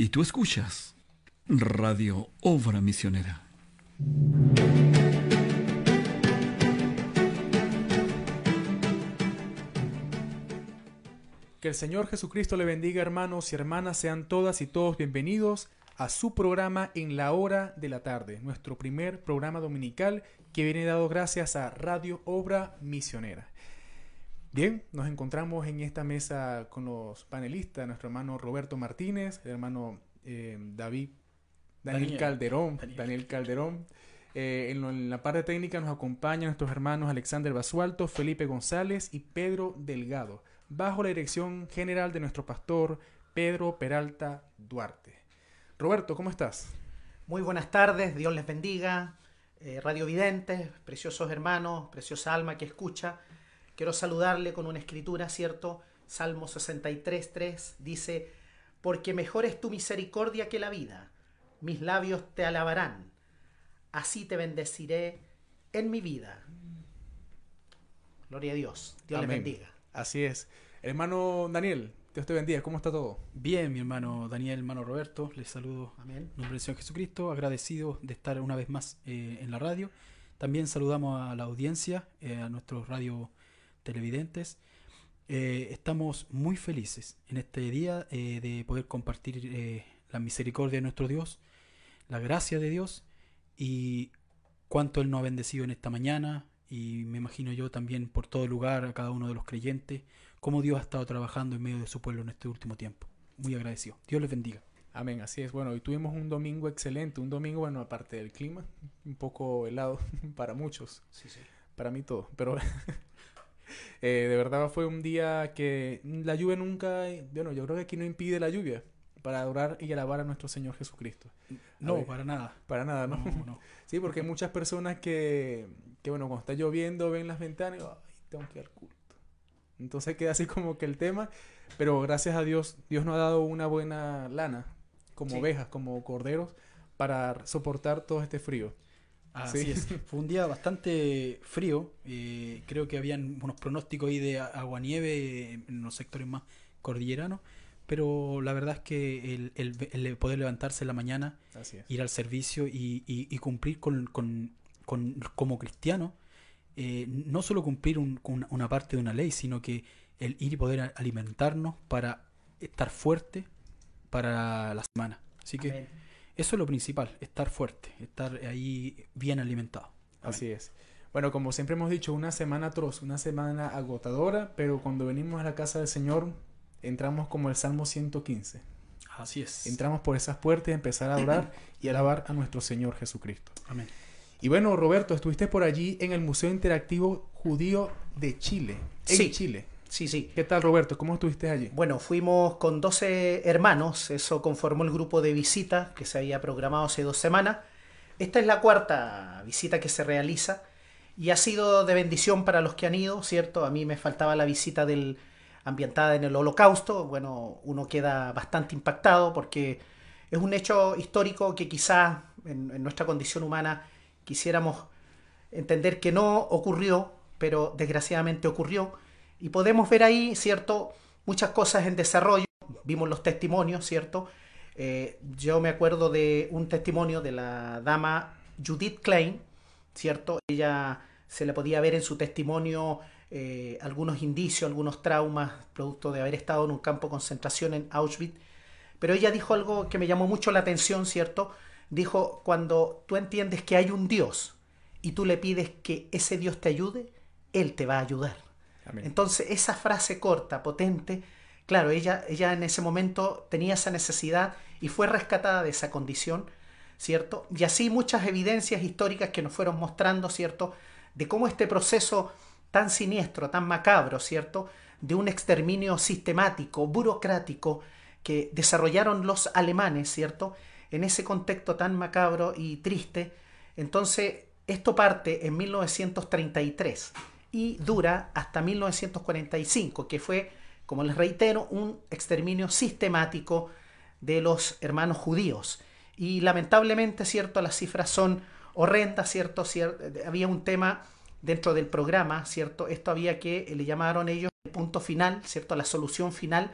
Y tú escuchas Radio Obra Misionera. Que el Señor Jesucristo le bendiga hermanos y hermanas, sean todas y todos bienvenidos a su programa en la hora de la tarde, nuestro primer programa dominical que viene dado gracias a Radio Obra Misionera. Bien, nos encontramos en esta mesa con los panelistas, nuestro hermano Roberto Martínez, el hermano eh, David, Daniel, Calderón, Daniel, Calderón. Eh, en, en, la parte técnica nos acompañan nuestros hermanos Alexander Basualto, Felipe González y Pedro Delgado, bajo la dirección general de nuestro pastor Pedro Peralta Duarte. Roberto, ¿cómo estás? Muy buenas tardes, Dios les bendiga, eh, radiovidentes, preciosos hermanos, preciosa alma que escucha. Quiero saludarle con una escritura, ¿cierto? Salmo 63.3 dice, porque mejor es tu misericordia que la vida, mis labios te alabarán, así te bendeciré en mi vida. Gloria a Dios, Dios Amén. les bendiga. Así es. Hermano Daniel, Dios te bendiga, ¿cómo está todo? Bien, mi hermano Daniel, hermano Roberto, les saludo Amén. en nombre del Señor Jesucristo, agradecido de estar una vez más eh, en la radio. También saludamos a la audiencia, eh, a nuestros radio televidentes. Eh, estamos muy felices en este día eh, de poder compartir eh, la misericordia de nuestro Dios, la gracia de Dios y cuánto Él nos ha bendecido en esta mañana y me imagino yo también por todo lugar, a cada uno de los creyentes, cómo Dios ha estado trabajando en medio de su pueblo en este último tiempo. Muy agradecido. Dios les bendiga. Amén, así es. Bueno, hoy tuvimos un domingo excelente, un domingo, bueno, aparte del clima, un poco helado para muchos, Sí, sí. para mí todo, pero eh, de verdad fue un día que la lluvia nunca, bueno, yo creo que aquí no impide la lluvia para adorar y alabar a nuestro Señor Jesucristo. No, ver. para nada. Para nada, ¿no? No, no. Sí, porque hay muchas personas que, que, bueno, cuando está lloviendo ven las ventanas y, ay, tengo que ir al culto. Entonces queda así como que el tema, pero gracias a Dios, Dios nos ha dado una buena lana, como Sí. ovejas, como corderos, para soportar todo este frío. Así Sí. es. Fue un día bastante frío. eh, creo que habían unos pronósticos ahí de aguanieve en los sectores más cordilleranos. Pero la verdad es que el, el- el poder levantarse en la mañana, ir al servicio y, y- y cumplir con, con- con- como cristiano, eh, no solo cumplir un- con una parte de una ley, sino que el ir y poder alimentarnos para estar fuerte para la semana. Así que Amén. Eso es lo principal, estar fuerte, estar ahí bien alimentado. Así es. Bueno, como siempre hemos dicho, una semana atroz, una semana agotadora, pero cuando venimos a la casa del Señor, entramos como el Salmo 115. Así es. Entramos por esas puertas y empezar a adorar y alabar a nuestro Señor Jesucristo. Amén. Y bueno, Roberto, estuviste por allí en el Museo Interactivo Judío de Chile. En Sí. Chile. Sí, sí. ¿Qué tal, Roberto? ¿Cómo estuviste allí? Bueno, fuimos con 12 hermanos, eso conformó el grupo de visita que se había programado hace dos semanas. Esta es la cuarta visita que se realiza y ha sido de bendición para los que han ido, ¿cierto? A mí me faltaba la visita del ambientada en el holocausto, bueno, uno queda bastante impactado porque es un hecho histórico que quizás en, en nuestra condición humana quisiéramos entender que no ocurrió, pero desgraciadamente ocurrió. Y podemos ver ahí, ¿cierto? Muchas cosas en desarrollo. Vimos los testimonios, ¿cierto? Eh, yo me acuerdo de un testimonio de la dama Judith Klein, ¿cierto? Ella se le podía ver en su testimonio eh, algunos indicios, algunos traumas, producto de haber estado en un campo de concentración en Auschwitz. Pero ella dijo algo que me llamó mucho la atención, ¿cierto? Dijo, cuando tú entiendes que hay un Dios y tú le pides que ese Dios te ayude, Él te va a ayudar. Entonces, esa frase corta, potente, claro, ella, ella en ese momento tenía esa necesidad y fue rescatada de esa condición, ¿cierto? Y así muchas evidencias históricas que nos fueron mostrando, ¿cierto? De cómo este proceso tan siniestro, tan macabro, ¿cierto? De un exterminio sistemático, burocrático, que desarrollaron los alemanes, ¿cierto? En ese contexto tan macabro y triste. Entonces, esto parte en 1933 y dura hasta 1945, que fue, como les reitero, un exterminio sistemático de los hermanos judíos. Y lamentablemente, ¿cierto? Las cifras son horrendas, ¿cierto? Cier- había un tema dentro del programa, ¿cierto? Esto había que, le llamaron ellos el punto final, ¿cierto? La solución final,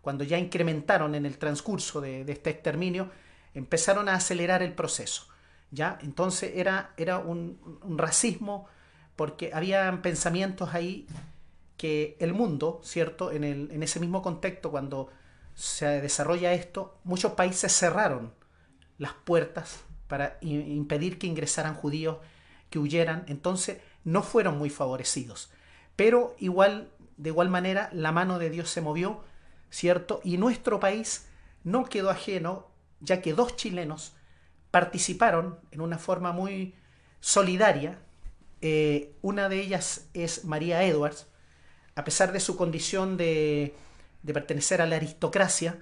cuando ya incrementaron en el transcurso de, este exterminio, empezaron a acelerar el proceso. ¿ya? Entonces era, era un racismo porque había pensamientos ahí que el mundo, ¿cierto? En, el, en ese mismo contexto, cuando se desarrolla esto, muchos países cerraron las puertas para impedir que ingresaran judíos, que huyeran, entonces no fueron muy favorecidos. Pero igual, de igual manera, la mano de Dios se movió, ¿cierto? Y nuestro país no quedó ajeno, ya que dos chilenos participaron en una forma muy solidaria. Eh, una de ellas es María Edwards, a pesar de su condición de, pertenecer a la aristocracia,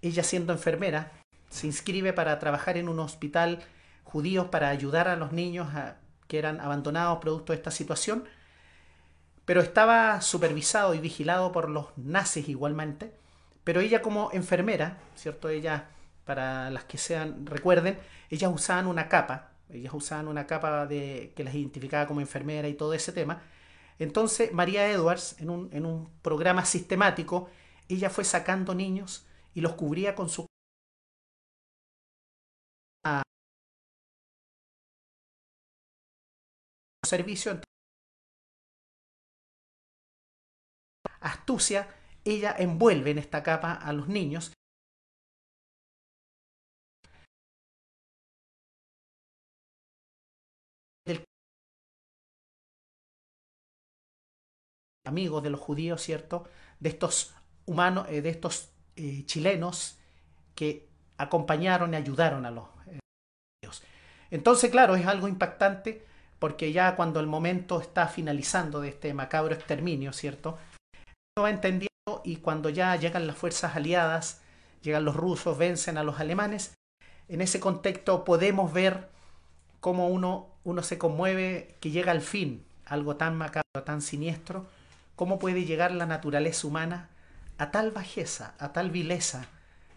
ella siendo enfermera, se inscribe para trabajar en un hospital judío para ayudar a los niños que eran abandonados producto de esta situación, pero estaba supervisado y vigilado por los nazis igualmente, pero ella como enfermera, ¿cierto? Ella, para las que sean, recuerden, ellas usaban una capa, ellas usaban una capa de, que las identificaba como enfermera y todo ese tema, entonces, María Edwards, en un, en un programa sistemático, ella fue sacando niños y los cubría con su servicio. Astucia, ella envuelve en esta capa a los niños amigos de los judíos, ¿cierto? De estos humanos, eh, de estos eh, chilenos que acompañaron y ayudaron a los eh, judíos. Entonces, claro, es algo impactante porque ya cuando el momento está finalizando de este macabro exterminio, ¿cierto? Uno va entendiendo y cuando ya llegan las fuerzas aliadas, llegan los rusos, vencen a los alemanes, en ese contexto podemos ver cómo uno, uno se conmueve que llega al fin algo tan macabro, tan siniestro, ¿Cómo puede llegar la naturaleza humana a tal bajeza, a tal vileza,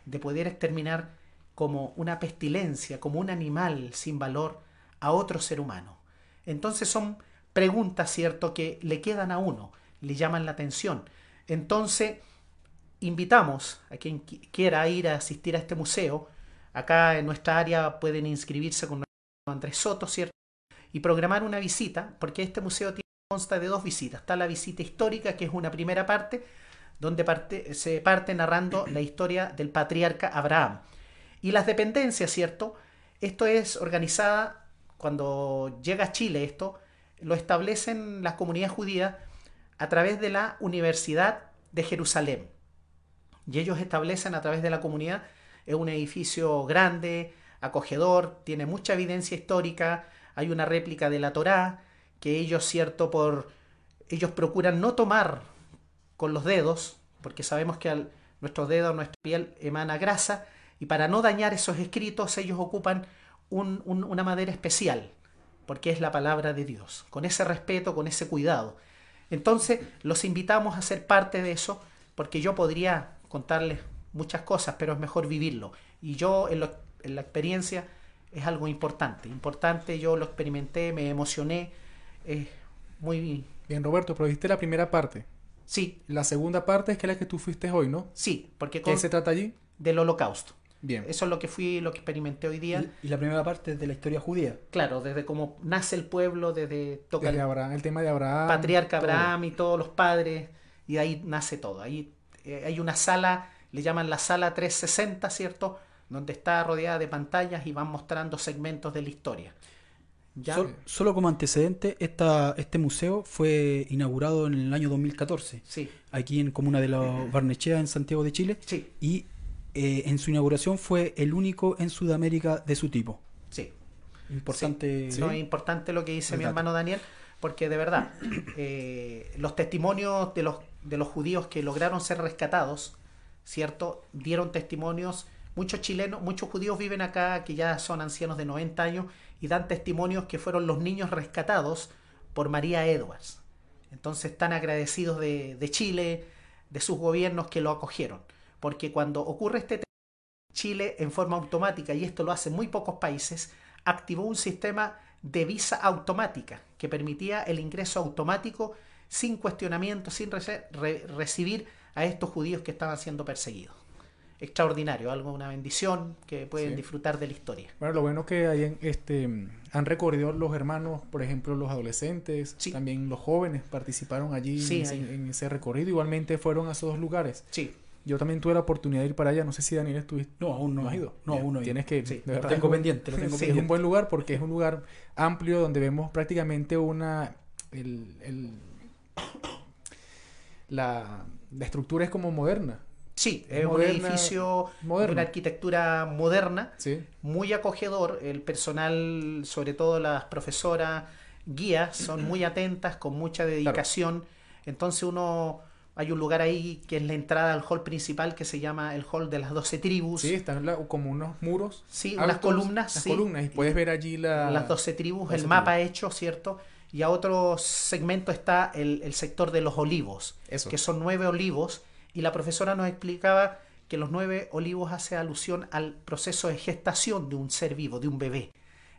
de poder exterminar como una pestilencia, como un animal sin valor a otro ser humano? Entonces son preguntas, ¿cierto?, que le quedan a uno, le llaman la atención. Entonces, invitamos a quien quiera ir a asistir a este museo. Acá en nuestra área pueden inscribirse con Andrés Soto, ¿cierto? Y programar una visita, porque este museo tiene consta de dos visitas. Está la visita histórica, que es una primera parte, donde parte, se parte narrando la historia del patriarca Abraham. Y las dependencias, ¿cierto? Esto es organizada, cuando llega a Chile esto, lo establecen las comunidades judías a través de la Universidad de Jerusalén. Y ellos establecen a través de la comunidad, es un edificio grande, acogedor, tiene mucha evidencia histórica, hay una réplica de la Torá, que ellos, cierto, por ellos procuran no tomar con los dedos, porque sabemos que al, nuestros dedos, nuestra piel emana grasa, y para no dañar esos escritos ellos ocupan un, un, una madera especial, porque es la palabra de Dios, con ese respeto, con ese cuidado. Entonces los invitamos a ser parte de eso, porque yo podría contarles muchas cosas, pero es mejor vivirlo. Y yo en, lo, en la experiencia es algo importante, importante, yo lo experimenté, me emocioné, es muy... Bien, Roberto, pero viste la primera parte. Sí. La segunda parte es que es la que tú fuiste hoy, ¿no? Sí, porque... ¿Qué se trata allí? Del holocausto. Bien. Eso es lo que fui, lo que experimenté hoy día. Y, y la primera parte es de la historia judía. Claro, desde cómo nace el pueblo, desde toca Desde Abraham, el tema de Abraham. patriarca todo. Abraham y todos los padres, y de ahí nace todo. Ahí eh, hay una sala, le llaman la sala 360, ¿cierto? Donde está rodeada de pantallas y van mostrando segmentos de la historia. ¿Ya? Sol- solo como antecedente, esta, este museo fue inaugurado en el año 2014, Sí, aquí en Comuna de los Barnechea, en Santiago de Chile, sí, y eh, en su inauguración fue el único en Sudamérica de su tipo. sí. Importante. No, es importante lo que dice mi hermano Daniel, porque de verdad, eh, los testimonios de los, de los judíos que lograron ser rescatados, ¿cierto? Dieron testimonios, muchos chilenos, muchos judíos viven acá que ya son ancianos de 90 años y dan testimonios que fueron los niños rescatados por María Edwards. Entonces están agradecidos de, Chile, de sus gobiernos que lo acogieron, porque cuando ocurre este Chile en forma automática, y esto lo hacen muy pocos países, activó un sistema de visa automática que permitía el ingreso automático sin cuestionamiento, sin recibir a estos judíos que estaban siendo perseguidos. Extraordinario, algo, una bendición que pueden Sí. disfrutar de la historia. Bueno, lo bueno que hayan, este, han recorrido los hermanos, por ejemplo, los adolescentes, Sí. también los jóvenes participaron allí Sí, en, ese, en recorrido. Igualmente fueron a esos dos lugares. Sí, Yo también tuve la oportunidad de ir para allá. No sé si Daniel estuviste. No, aún no. has ido. No, aún no. Tienes que ir. Sí, de Lo verdad. tengo pendiente, lo tengo Sí, es pendiente. un buen lugar porque es un lugar amplio donde vemos prácticamente una. El, el- la, la estructura es como moderna. Sí, Es un edificio de una arquitectura moderna, Sí. muy acogedor. El personal, sobre todo las profesoras, guías, son muy atentas, con mucha dedicación. Entonces uno, hay un lugar ahí que es la entrada al hall principal que se llama el hall de las doce tribus. Sí, están la- como unos muros. Sí, unas columnas, las sí. columnas. Y puedes ver allí la. las 12 tribus, 12 el mapa hecho, ¿cierto? Y a otro segmento está el, el sector de los olivos, Eso. que son nueve olivos, y la profesora nos explicaba que los nueve olivos hace alusión al proceso de gestación de un ser vivo, de un bebé.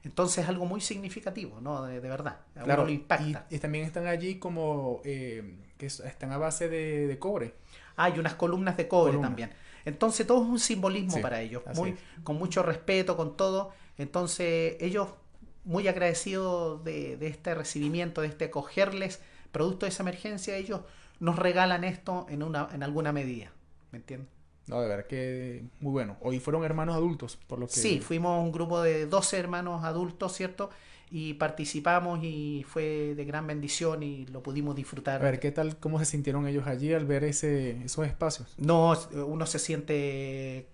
Entonces es algo muy significativo, ¿no? De, de verdad. A uno Claro, lo impacta. y, y también están allí como eh, que es- están a base de, de cobre. Hay unas columnas de cobre Columnas. también. Entonces todo es un simbolismo Sí, para ellos, muy, es. con mucho respeto, con todo. Entonces ellos muy agradecidos de, de este recibimiento, de este acogerles, producto de esa emergencia, ellos nos regalan esto en, una, en alguna medida. ¿Me entiendes? No, de verdad que muy bueno. Hoy fueron hermanos adultos, por lo que. Sí, fuimos un grupo de 12 hermanos adultos, ¿cierto? Y participamos y fue de gran bendición y lo pudimos A disfrutar. ver, ¿qué tal, cómo se sintieron ellos allí al ver ese, esos espacios? No, uno se siente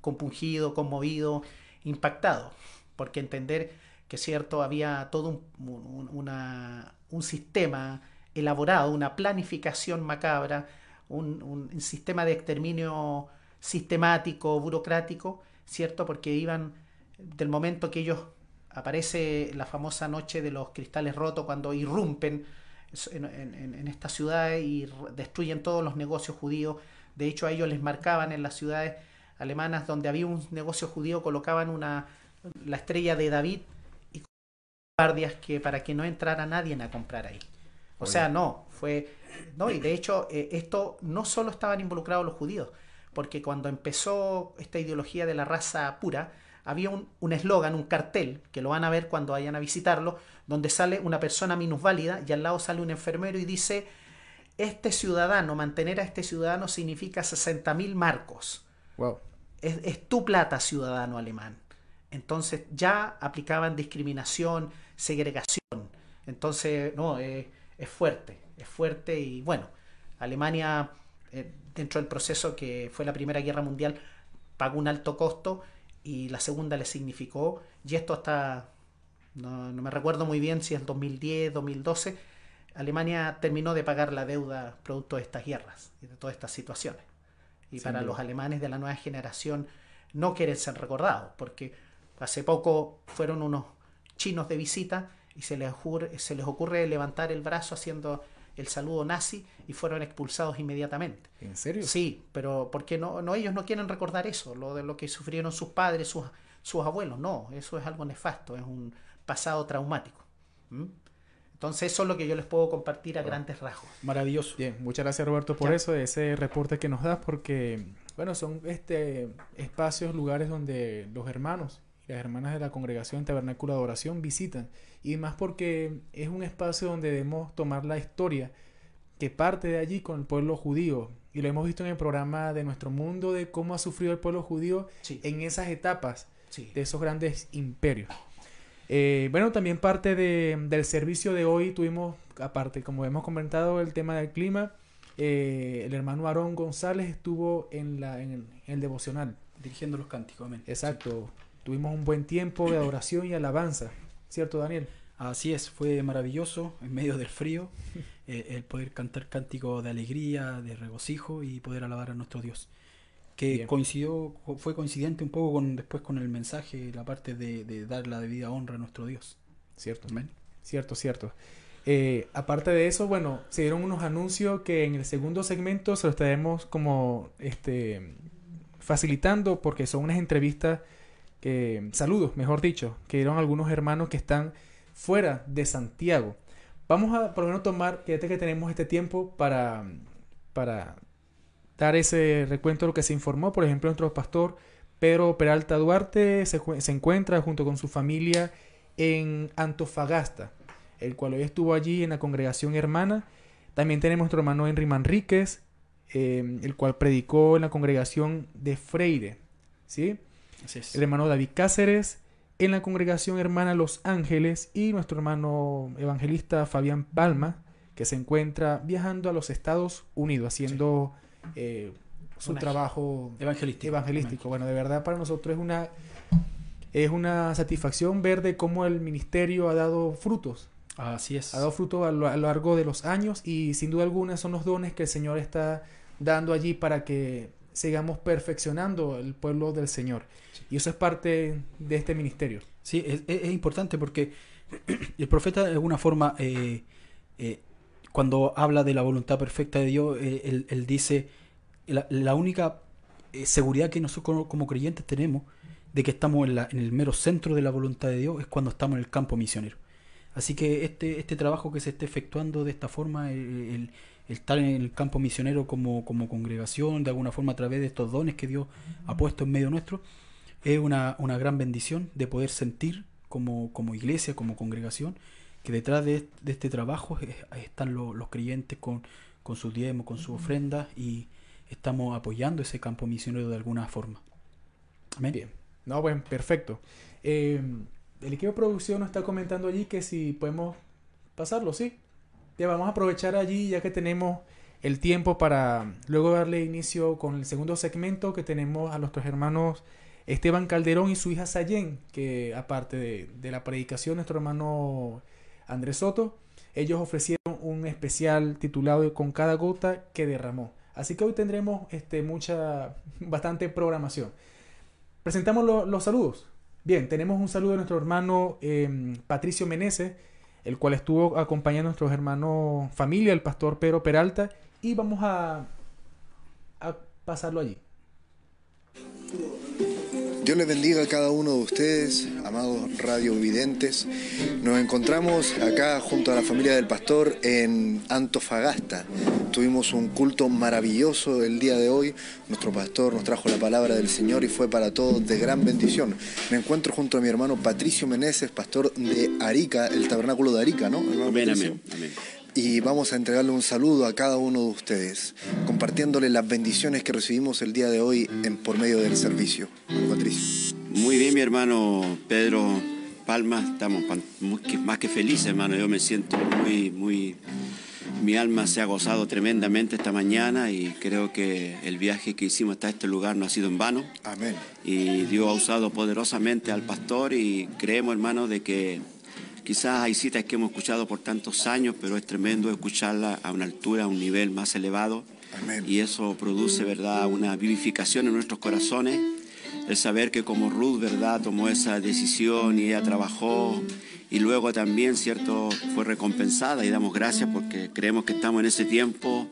compungido, conmovido, impactado, porque entender que cierto había todo un, un- una- un sistema elaborado, una planificación macabra, un, sistema de exterminio sistemático, burocrático, ¿cierto? Porque iban del momento que ellos aparece la famosa noche de los cristales rotos cuando irrumpen en, en- en esta ciudad y destruyen todos los negocios judíos. De hecho, a ellos les marcaban en las ciudades alemanas donde había un negocio judío, colocaban una, la estrella de David y guardias que para que no entrara nadie a comprar ahí. O Oye. sea, no, fue... No, y de hecho, eh, esto no solo estaban involucrados los judíos, porque cuando empezó esta ideología de la raza pura, había un un eslogan, un, cartel, que lo van a ver cuando vayan a visitarlo, donde sale una persona minusválida y al lado sale un enfermero y dice, este ciudadano, mantener a este ciudadano significa 60 mil marcos. Wow. Es, es tu plata, ciudadano alemán. Entonces ya aplicaban discriminación, segregación. Entonces, no, eh, es fuerte, es fuerte y bueno, Alemania, eh, dentro del proceso que fue la Primera Guerra Mundial, pagó un alto costo y la segunda le significó, y esto hasta, no, no me recuerdo muy bien si es 2010, 2012, Alemania terminó de pagar la deuda producto de estas guerras y de todas estas situaciones. Y Sin para duda. los alemanes de la nueva generación no quieren ser recordados, porque hace poco fueron unos chinos de visita y se les ocurre, se les ocurre levantar el brazo haciendo el saludo nazi y fueron expulsados inmediatamente. ¿En serio? Sí, pero porque no, no ellos no quieren recordar eso, lo de lo que sufrieron sus padres, sus, sus abuelos, no, eso es algo nefasto, es un pasado traumático. ¿Mm? Entonces eso es lo que yo les puedo compartir a grandes rasgos. Maravilloso. Bien, muchas gracias Roberto por Ya. eso, ese reporte que nos das, porque, bueno, son este espacios, lugares donde los hermanos las hermanas de la congregación Tabernáculo de Adoración visitan, y más porque es un espacio donde debemos tomar la historia que parte de allí con el pueblo judío, y lo hemos visto en el programa de Nuestro Mundo, de cómo ha sufrido el pueblo judío Sí, en esas etapas sí. de esos grandes imperios. Eh, bueno, también parte de- del servicio de hoy tuvimos, aparte, como hemos comentado, el tema del clima. eh, el hermano Aarón González estuvo en, la, en, el, en el devocional. Dirigiendo los cánticos, amén. Exacto. Tuvimos un buen tiempo de adoración y alabanza. ¿Cierto, Daniel? Así es, fue maravilloso en medio del frío eh, el poder cantar cánticos de alegría, de regocijo y poder alabar a nuestro Dios. Que Bien. coincidió, fue coincidente un poco con después con el mensaje, la parte de, de dar la debida honra a nuestro Dios. Cierto. Amén. Cierto, cierto. Eh, aparte de eso, bueno, se dieron unos anuncios que en el segundo segmento se los estaremos como este facilitando porque son unas entrevistas que, saludos, mejor dicho, que dieron algunos hermanos que están fuera de Santiago. Vamos a por lo menos tomar, fíjate que tenemos este tiempo para, para dar ese recuento de lo que se informó. Por ejemplo, nuestro pastor Pedro Peralta Duarte se, se encuentra junto con su familia en Antofagasta, el cual hoy estuvo allí en la congregación hermana. También tenemos nuestro hermano Henry Manríquez, eh, el cual predicó en la congregación de Freire. ¿sí? El hermano David Cáceres en la congregación hermana Los Ángeles y nuestro hermano evangelista Fabián Palma, que se encuentra viajando a los Estados Unidos haciendo eh, su trabajo evangelístico. evangelístico. Bueno, de verdad para nosotros es una, es una satisfacción ver de cómo el ministerio ha dado frutos. Así es. Ha dado fruto a lo, largo de los años y sin duda alguna son los dones que el Señor está dando allí para que sigamos perfeccionando el pueblo del Señor. Y eso es parte de este ministerio. Sí, es, importante porque el profeta de alguna forma, eh, eh, cuando habla de la voluntad perfecta de Dios, eh, él, dice, la, única seguridad que nosotros como, creyentes tenemos de que estamos en, en, el mero centro de la voluntad de Dios es cuando estamos en el campo misionero. Así que este, este trabajo que se esté efectuando de esta forma, el, estar en el campo misionero como, como congregación, de alguna forma a través de estos dones que Dios ha puesto en medio nuestro, es una, una gran bendición de poder sentir como, como iglesia, como congregación, que detrás de, este trabajo están los creyentes con, con sus diezmos, con su ofrenda y estamos apoyando ese campo misionero de alguna forma. Amén. Bien. No, bueno, perfecto. Eh, el equipo de producción nos está comentando allí que si podemos pasarlo, sí. Ya vamos a aprovechar allí ya que tenemos el tiempo para luego darle inicio con el segundo segmento que tenemos a nuestros hermanos Esteban Calderón y su hija Sayen, que aparte de, la predicación, nuestro hermano Andrés Soto, ellos ofrecieron un especial titulado Con cada gota que derramó. Así que hoy tendremos este, mucha, bastante programación. Presentamos los saludos. Bien, tenemos un saludo de nuestro hermano em, Patricio Meneses, el cual estuvo acompañando a nuestros hermanos familia, el pastor Pedro Peralta, y vamos a, a pasarlo allí. Dios les bendiga a cada uno de ustedes, amados radiovidentes. Nos encontramos acá junto a la familia del pastor en Antofagasta. Tuvimos un culto maravilloso el día de hoy. Nuestro pastor nos trajo la palabra del Señor y fue para todos de gran bendición. Me encuentro junto a mi hermano Patricio Meneses, pastor de Arica, el tabernáculo de Arica, ¿no? Amén, amén, amén y vamos a entregarle un saludo a cada uno de ustedes, compartiéndole las bendiciones que recibimos el día de hoy en, por medio del servicio. Patricio. Muy bien, mi hermano Pedro Palma, estamos más que felices, hermano. Yo me siento muy, muy. Mi alma se ha gozado tremendamente esta mañana y creo que el viaje que hicimos hasta este lugar no ha sido en vano. Amén. Y Dios ha usado poderosamente al pastor y creemos, hermano, de que Quizás hay citas que hemos escuchado por tantos años, pero es tremendo escucharla a una altura, a un nivel más elevado. Y eso produce, ¿verdad?, una vivificación en nuestros corazones. El saber que como Ruth, ¿verdad?, tomó esa decisión y ella trabajó y luego también, ¿cierto?, fue recompensada y damos gracias porque creemos que estamos en ese tiempo.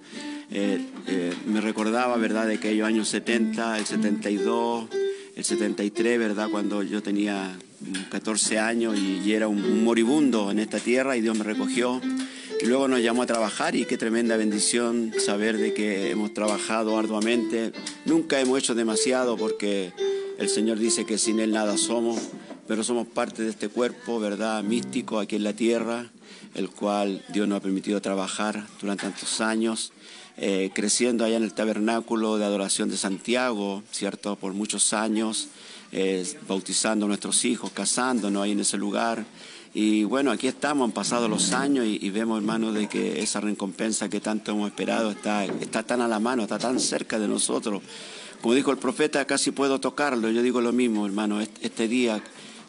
Eh, eh, me recordaba, ¿verdad?, de aquellos años 70, el 72, el 73, ¿verdad?, cuando yo tenía 14 años y, era un, moribundo en esta tierra y Dios me recogió. Y luego nos llamó a trabajar y qué tremenda bendición saber de que hemos trabajado arduamente. Nunca hemos hecho demasiado porque el Señor dice que sin Él nada somos, pero somos parte de este cuerpo, ¿verdad?, místico aquí en la tierra, el cual Dios nos ha permitido trabajar durante tantos años. Eh, creciendo allá en el tabernáculo de adoración de Santiago, ¿cierto? Por muchos años, bautizando a nuestros hijos, casándonos ahí en ese lugar. Y bueno, aquí estamos, han pasado los años y, vemos, hermano, de que esa recompensa que tanto hemos esperado está, está tan a la mano, está tan cerca de nosotros. Como dijo el profeta, casi puedo tocarlo. Yo digo lo mismo, hermano, este día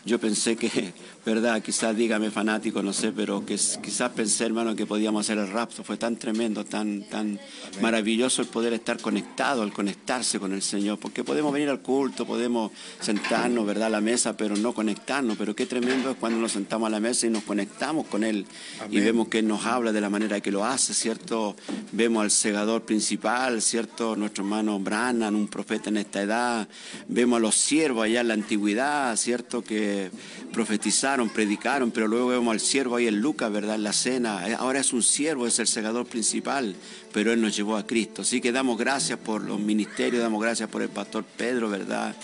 yo pensé que ¿verdad? Quizás dígame fanático, no sé, pero que quizás pensé, hermano, que podíamos hacer el rapto. Fue tan tremendo, tan, tan maravilloso el poder estar conectado, el conectarse con el Señor, porque podemos venir al culto, podemos sentarnos, ¿verdad?, a la mesa, pero no conectarnos. Pero qué tremendo es cuando nos sentamos a la mesa y nos conectamos con Él y vemos que Él nos habla de la manera que lo hace, ¿cierto? Vemos al segador principal, ¿cierto? Nuestro hermano Brannan, un profeta en esta edad. Vemos a los siervos allá en la antigüedad, ¿cierto? Que profetizaron predicaron, pero luego vemos al siervo ahí en Lucas, ¿verdad? En la cena. Ahora es un siervo, es el segador principal, pero él nos llevó a Cristo. Así que damos gracias por los ministerios, damos gracias por el pastor Pedro, ¿verdad?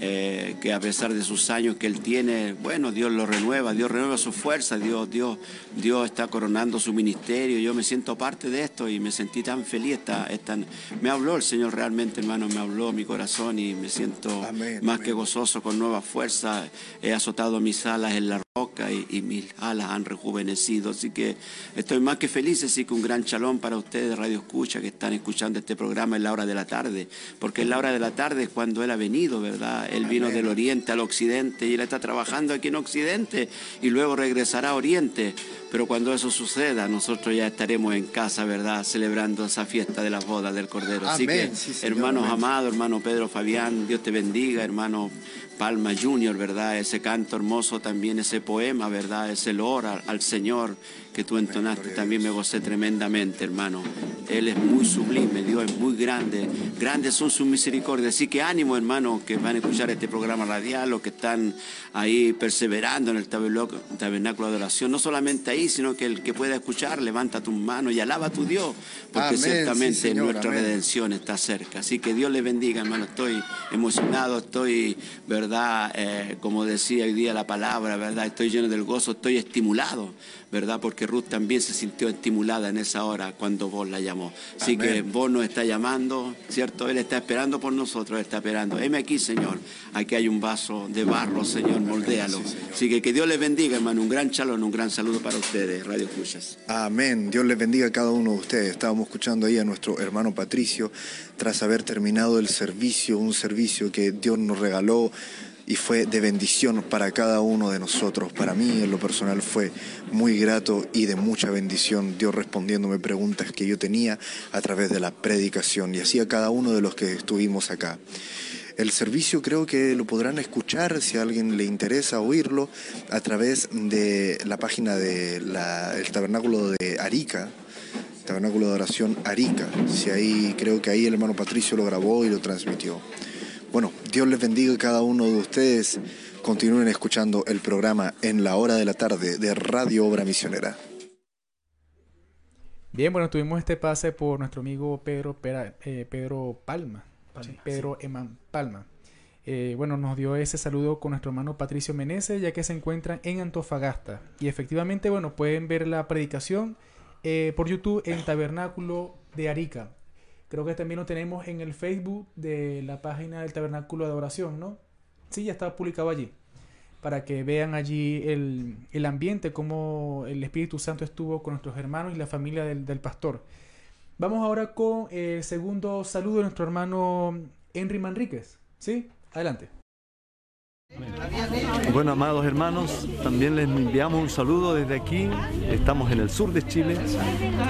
Eh, que a pesar de sus años que él tiene, bueno, Dios lo renueva, Dios renueva su fuerza, Dios, Dios, Dios está coronando su ministerio. Yo me siento parte de esto y me sentí tan feliz. me habló el Señor realmente, hermano, me habló mi corazón y me siento más que gozoso con nueva fuerza. He azotado mis alas en la y, mis alas han rejuvenecido. Así que estoy más que feliz, así que un gran chalón para ustedes, Radio Escucha, que están escuchando este programa en la hora de la tarde, porque en la hora de la tarde es cuando Él ha venido, ¿verdad? Él vino del oriente al occidente y Él está trabajando aquí en occidente y luego regresará a oriente. Pero cuando eso suceda, nosotros ya estaremos en casa, ¿verdad? Celebrando esa fiesta de las bodas del Cordero. Así que, hermanos amados, hermano Pedro Fabián, Dios te bendiga, hermano Palma Junior, ¿verdad? Ese canto hermoso también, ese poema, ¿verdad? Ese lor al Señor que tú entonaste también me gocé tremendamente, hermano. Él es muy sublime, Dios es muy grande. Grandes son sus misericordias. Así que ánimo, hermano, que van a escuchar este programa radial, los que están ahí perseverando en el tabernáculo de adoración. No solamente ahí, sino que el que pueda escuchar, levanta tus manos y alaba a tu Dios, porque ciertamente nuestra redención está cerca. Así que Dios le bendiga, hermano. Estoy emocionado, estoy, ¿verdad? Eh, como decía hoy día la palabra, ¿verdad? Estoy lleno del gozo, estoy estimulado ¿verdad? Porque Ruth también se sintió estimulada en esa hora cuando vos la llamó. Así que vos nos está llamando, ¿cierto? Él está esperando por nosotros, está esperando. Heme aquí, Señor. Aquí hay un vaso de barro, Señor, moldéalo. Así que que Dios les bendiga, hermano. Un gran chalón, un gran saludo para ustedes, Radio Escuchas. Amén. Dios les bendiga a cada uno de ustedes. Estábamos escuchando ahí a nuestro hermano Patricio tras haber terminado el servicio, un servicio que Dios nos regaló y fue de bendición para cada uno de nosotros. Para mí, en lo personal, fue muy grato y de mucha bendición, Dios respondiéndome preguntas que yo tenía a través de la predicación y así a cada uno de los que estuvimos acá. El servicio creo que lo podrán escuchar si a alguien le interesa oírlo a través de la página del Tabernáculo de Arica, Tabernáculo de Oración Arica. Si ahí creo que ahí el hermano Patricio lo grabó y lo transmitió. Bueno, Dios les bendiga a cada uno de ustedes. Continúen escuchando el programa en la hora de la tarde de Radio Obra Misionera. Bien, bueno, tuvimos este pase por nuestro amigo Pedro, eh, Pedro Palma. Pedro Eman Palma. Eh, bueno, nos dio ese saludo con nuestro hermano Patricio Meneses, ya que se encuentran en Antofagasta. Y efectivamente, bueno, pueden ver la predicación eh, por YouTube en Tabernáculo de Arica. Creo que también lo tenemos en el Facebook de la página del Tabernáculo de Adoración, ¿no? Sí, ya está publicado allí. Para que vean allí el, ambiente, cómo el Espíritu Santo estuvo con nuestros hermanos y la familia del, del pastor. Vamos ahora con el segundo saludo de nuestro hermano Henry Manríquez. ¿Sí? Adelante. Bueno, amados hermanos, también les enviamos un saludo desde aquí. Estamos en el sur de Chile,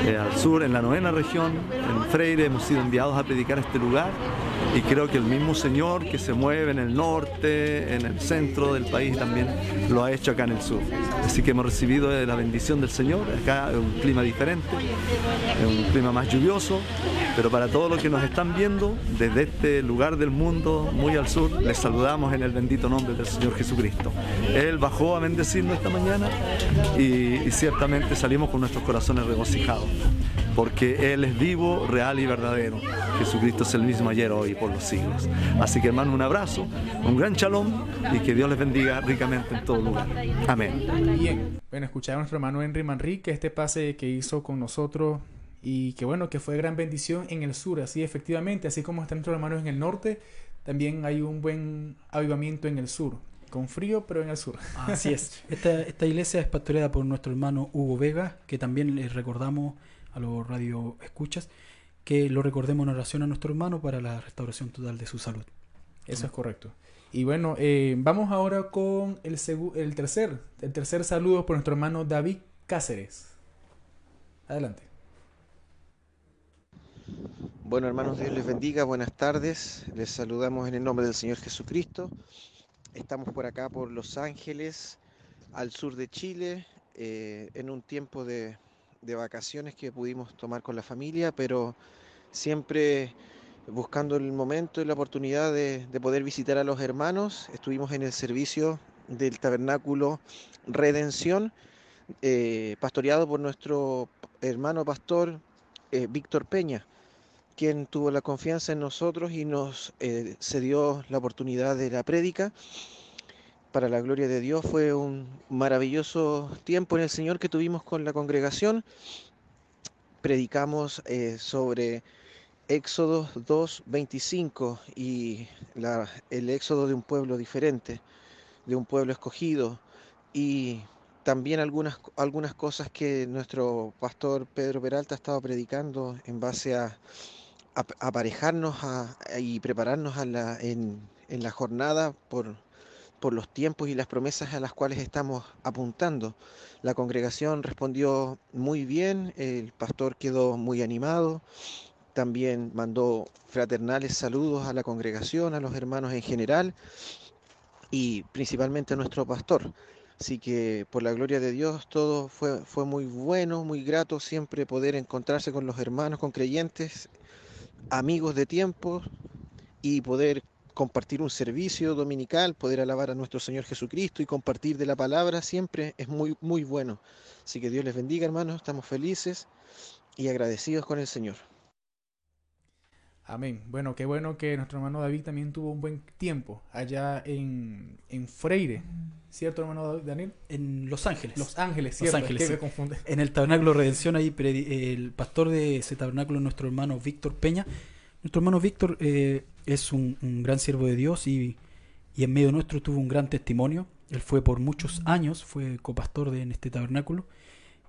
eh, al sur, en la novena región, en Freire. Hemos sido enviados a predicar a este lugar y creo que el mismo Señor que se mueve en el norte, en el centro del país también lo ha hecho acá en el sur. Así que hemos recibido la bendición del Señor. Acá es un clima diferente, es un clima más lluvioso, pero para todos los que nos están viendo desde este lugar del mundo, muy al sur, les saludamos en el bendito nombre del Señor Jesucristo. Él bajó a bendecirnos esta mañana y, y ciertamente salimos con nuestros corazones regocijados porque Él es vivo, real y verdadero. Jesucristo es el mismo ayer, hoy y por los siglos. Así que hermano, un abrazo, un gran shalom y que Dios les bendiga ricamente en todo lugar. Amén. Bien, bueno, escuchar a nuestro hermano Henry Manrique, este pase que hizo con nosotros y que bueno, que fue gran bendición en el sur, así efectivamente, así como están nuestros hermanos en el norte, también hay un buen avivamiento en el sur. Con frío, pero en el sur. Así es. Esta, esta iglesia es pastoreada por nuestro hermano Hugo Vega, que también les recordamos a los radio escuchas, que lo recordemos en oración a nuestro hermano para la restauración total de su salud. Eso es correcto. Y bueno, eh, vamos ahora con el, el, tercer, el tercer saludo por nuestro hermano David Cáceres. Adelante. Bueno, hermanos, Dios les bendiga, buenas tardes. Les saludamos en el nombre del Señor Jesucristo. Estamos por acá, por Los Ángeles, al sur de Chile, eh, en un tiempo de, de vacaciones que pudimos tomar con la familia, pero siempre buscando el momento y la oportunidad de, poder visitar a los hermanos. Estuvimos en el servicio del tabernáculo Redención, eh, pastoreado por nuestro hermano pastor eh, Víctor Peña, quien tuvo la confianza en nosotros y nos eh, cedió la oportunidad de la prédica. Para la gloria de Dios fue un maravilloso tiempo en el Señor que tuvimos con la congregación. Predicamos sobre Éxodo 2.25 y la, el éxodo de un pueblo diferente, de un pueblo escogido y también algunas, algunas cosas que nuestro pastor Pedro Peralta estaba predicando en base a, aparejarnos y prepararnos a la, en, en, la jornada por, por los tiempos y las promesas a las cuales estamos apuntando. La congregación respondió muy bien, el pastor quedó muy animado, también mandó fraternales saludos a la congregación, a los hermanos en general y principalmente a nuestro pastor. Así que por la gloria de Dios todo fue, fue muy bueno, muy grato siempre poder encontrarse con los hermanos, con creyentes, amigos de tiempo y poder compartir un servicio dominical, poder alabar a nuestro Señor Jesucristo y compartir de la palabra siempre es muy, muy bueno. Así que Dios les bendiga hermanos, estamos felices y agradecidos con el Señor. Amén. Bueno, qué bueno que nuestro hermano David también tuvo un buen tiempo allá en, en Freire. ¿Cierto, hermano Daniel? En Los Ángeles. Los Ángeles, ¿cierto? Los Ángeles, me confunde. En el Tabernáculo de Redención, ahí el pastor de ese tabernáculo es nuestro hermano Víctor Peña. Nuestro hermano Víctor eh, es un, un, gran siervo de Dios y, y, en medio nuestro tuvo un gran testimonio. Él fue por muchos años, fue copastor de, en este tabernáculo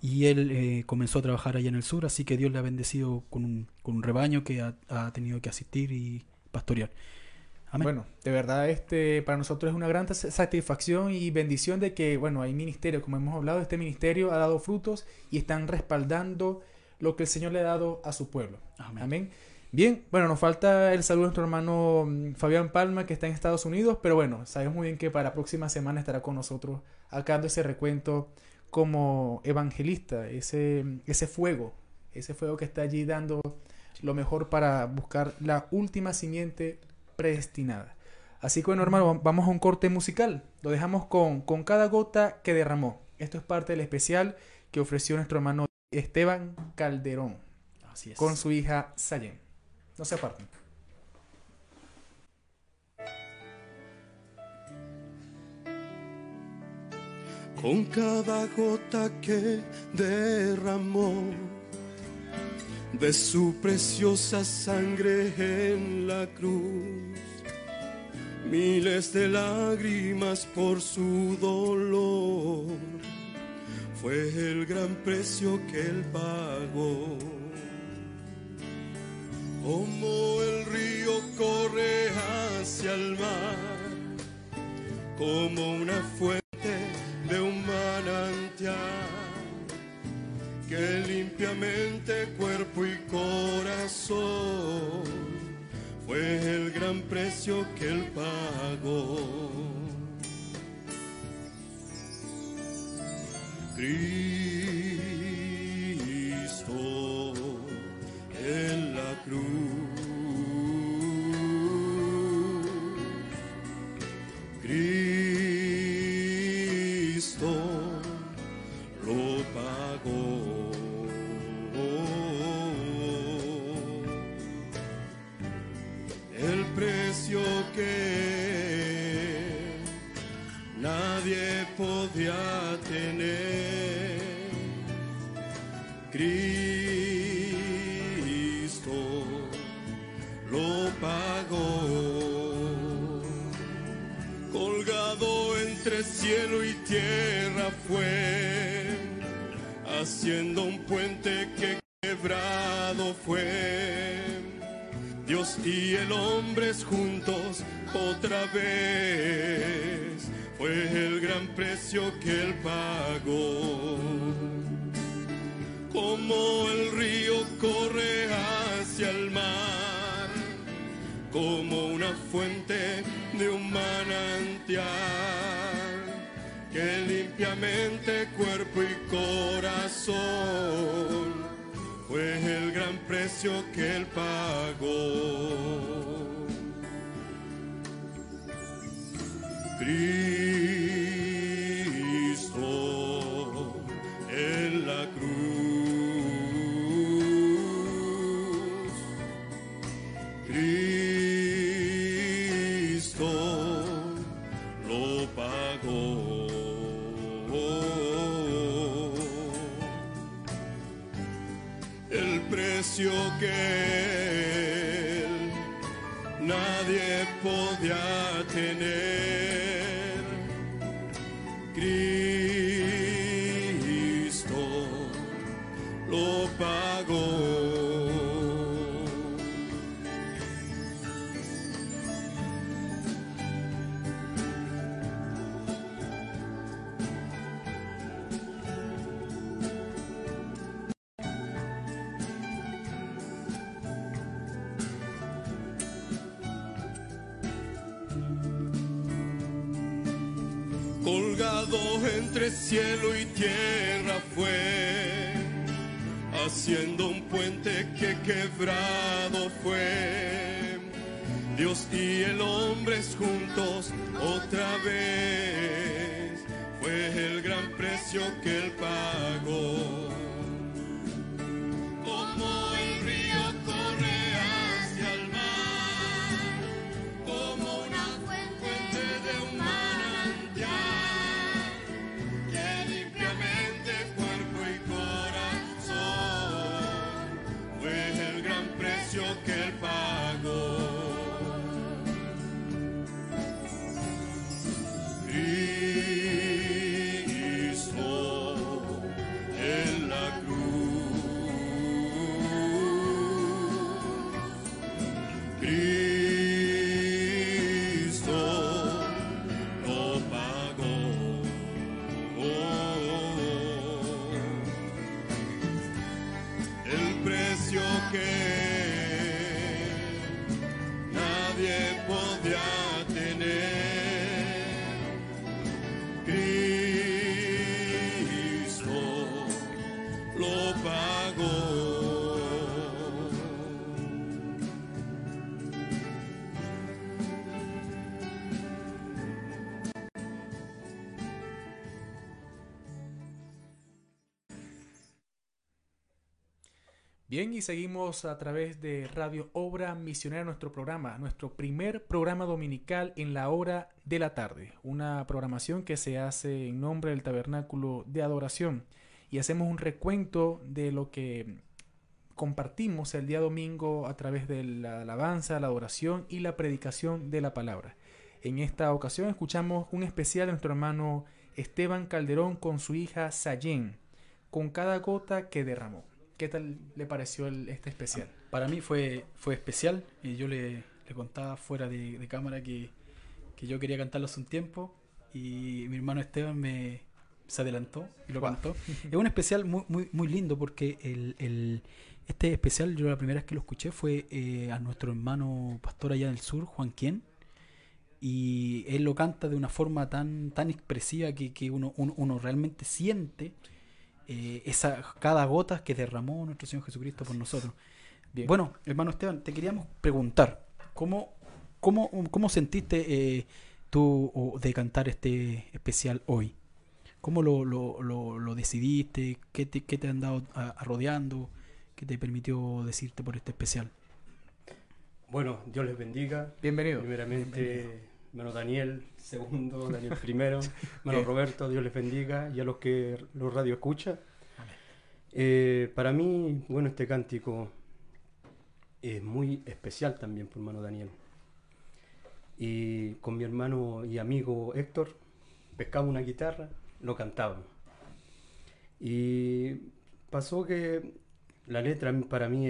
y él eh, comenzó a trabajar allá en el sur, así que Dios le ha bendecido con un, con un rebaño que ha, ha, tenido que asistir y pastorear. Amén. Bueno, de verdad este para nosotros es una gran satisfacción y bendición de que, bueno, hay ministerio, como hemos hablado, este ministerio ha dado frutos y están respaldando lo que el Señor le ha dado a su pueblo. Amén. Amén. Bien, bueno, nos falta el saludo a nuestro hermano mm, Fabián Palma, que está en Estados Unidos, pero bueno, sabemos muy bien que para la próxima semana estará con nosotros acá ese recuento como evangelista, ese, ese fuego, ese fuego que está allí dando lo mejor para buscar la última simiente predestinada. Así que bueno, hermano, vamos a un corte musical. Lo dejamos con, con cada gota que derramó. Esto es parte del especial que ofreció nuestro hermano Esteban Calderón. Así es. Con su hija Sayen. No se aparten. con cada gota que derramó de su preciosa sangre en la cruz. Miles de lágrimas por su dolor, fue el gran precio que él pagó. Como el río corre hacia el mar, como una fuente de un manantial que limpiamente cuerpo y corazón fue el gran precio que él pagó. Cristo cielo y tierra fue, haciendo un puente que quebrado fue. Dios y el hombre juntos otra vez, fue el gran precio que él pagó. Como el río corre hacia el mar, como una fuente de un manantial que limpiamente cuerpo y corazón fue el gran precio que él pagó. Cristo en la cruz. Cristo lo pagó. Que él nadie podía tener. Bien, y seguimos a través de Radio Obra Misionera, nuestro programa, nuestro primer programa dominical en la hora de la tarde. Una programación que se hace en nombre del Tabernáculo de Adoración. Y hacemos un recuento de lo que compartimos el día domingo a través de la alabanza, la adoración y la predicación de la palabra. En esta ocasión escuchamos un especial de nuestro hermano Esteban Calderón con su hija Sayen, con cada gota que derramó. ¿Qué tal le pareció el- este especial? Para mí fue, fue especial. y yo le, le contaba fuera de, de cámara que, que yo quería cantarlo hace un tiempo y mi hermano Esteban me se adelantó y lo cantó. Es un especial muy, muy, muy lindo porque el, el- este especial, yo la primera vez que lo escuché fue eh, a nuestro hermano pastor allá del sur, Juan Quien. Y él lo canta de una forma tan, tan expresiva que, que uno, uno, uno realmente siente eh, esa cada gota que derramó nuestro Señor Jesucristo por nosotros. Bien. Bueno, hermano Esteban, te queríamos preguntar, ¿cómo, cómo, cómo sentiste eh, tú de cantar este especial hoy? ¿Cómo lo, lo, lo, lo decidiste? ¿Qué te, qué te han dado a- a rodeando? ¿Qué te permitió decirte por este especial? Bueno, Dios les bendiga. Bienvenido. Primeramente, hermano Daniel, segundo, Daniel primero, hermano Bien. Roberto, Dios les bendiga, y a los que los radio escucha. Eh, para mí, bueno, este cántico es muy especial también por hermano Daniel. Y con mi hermano y amigo Héctor, pescaba una guitarra, lo cantábamos. Y pasó que la letra para mí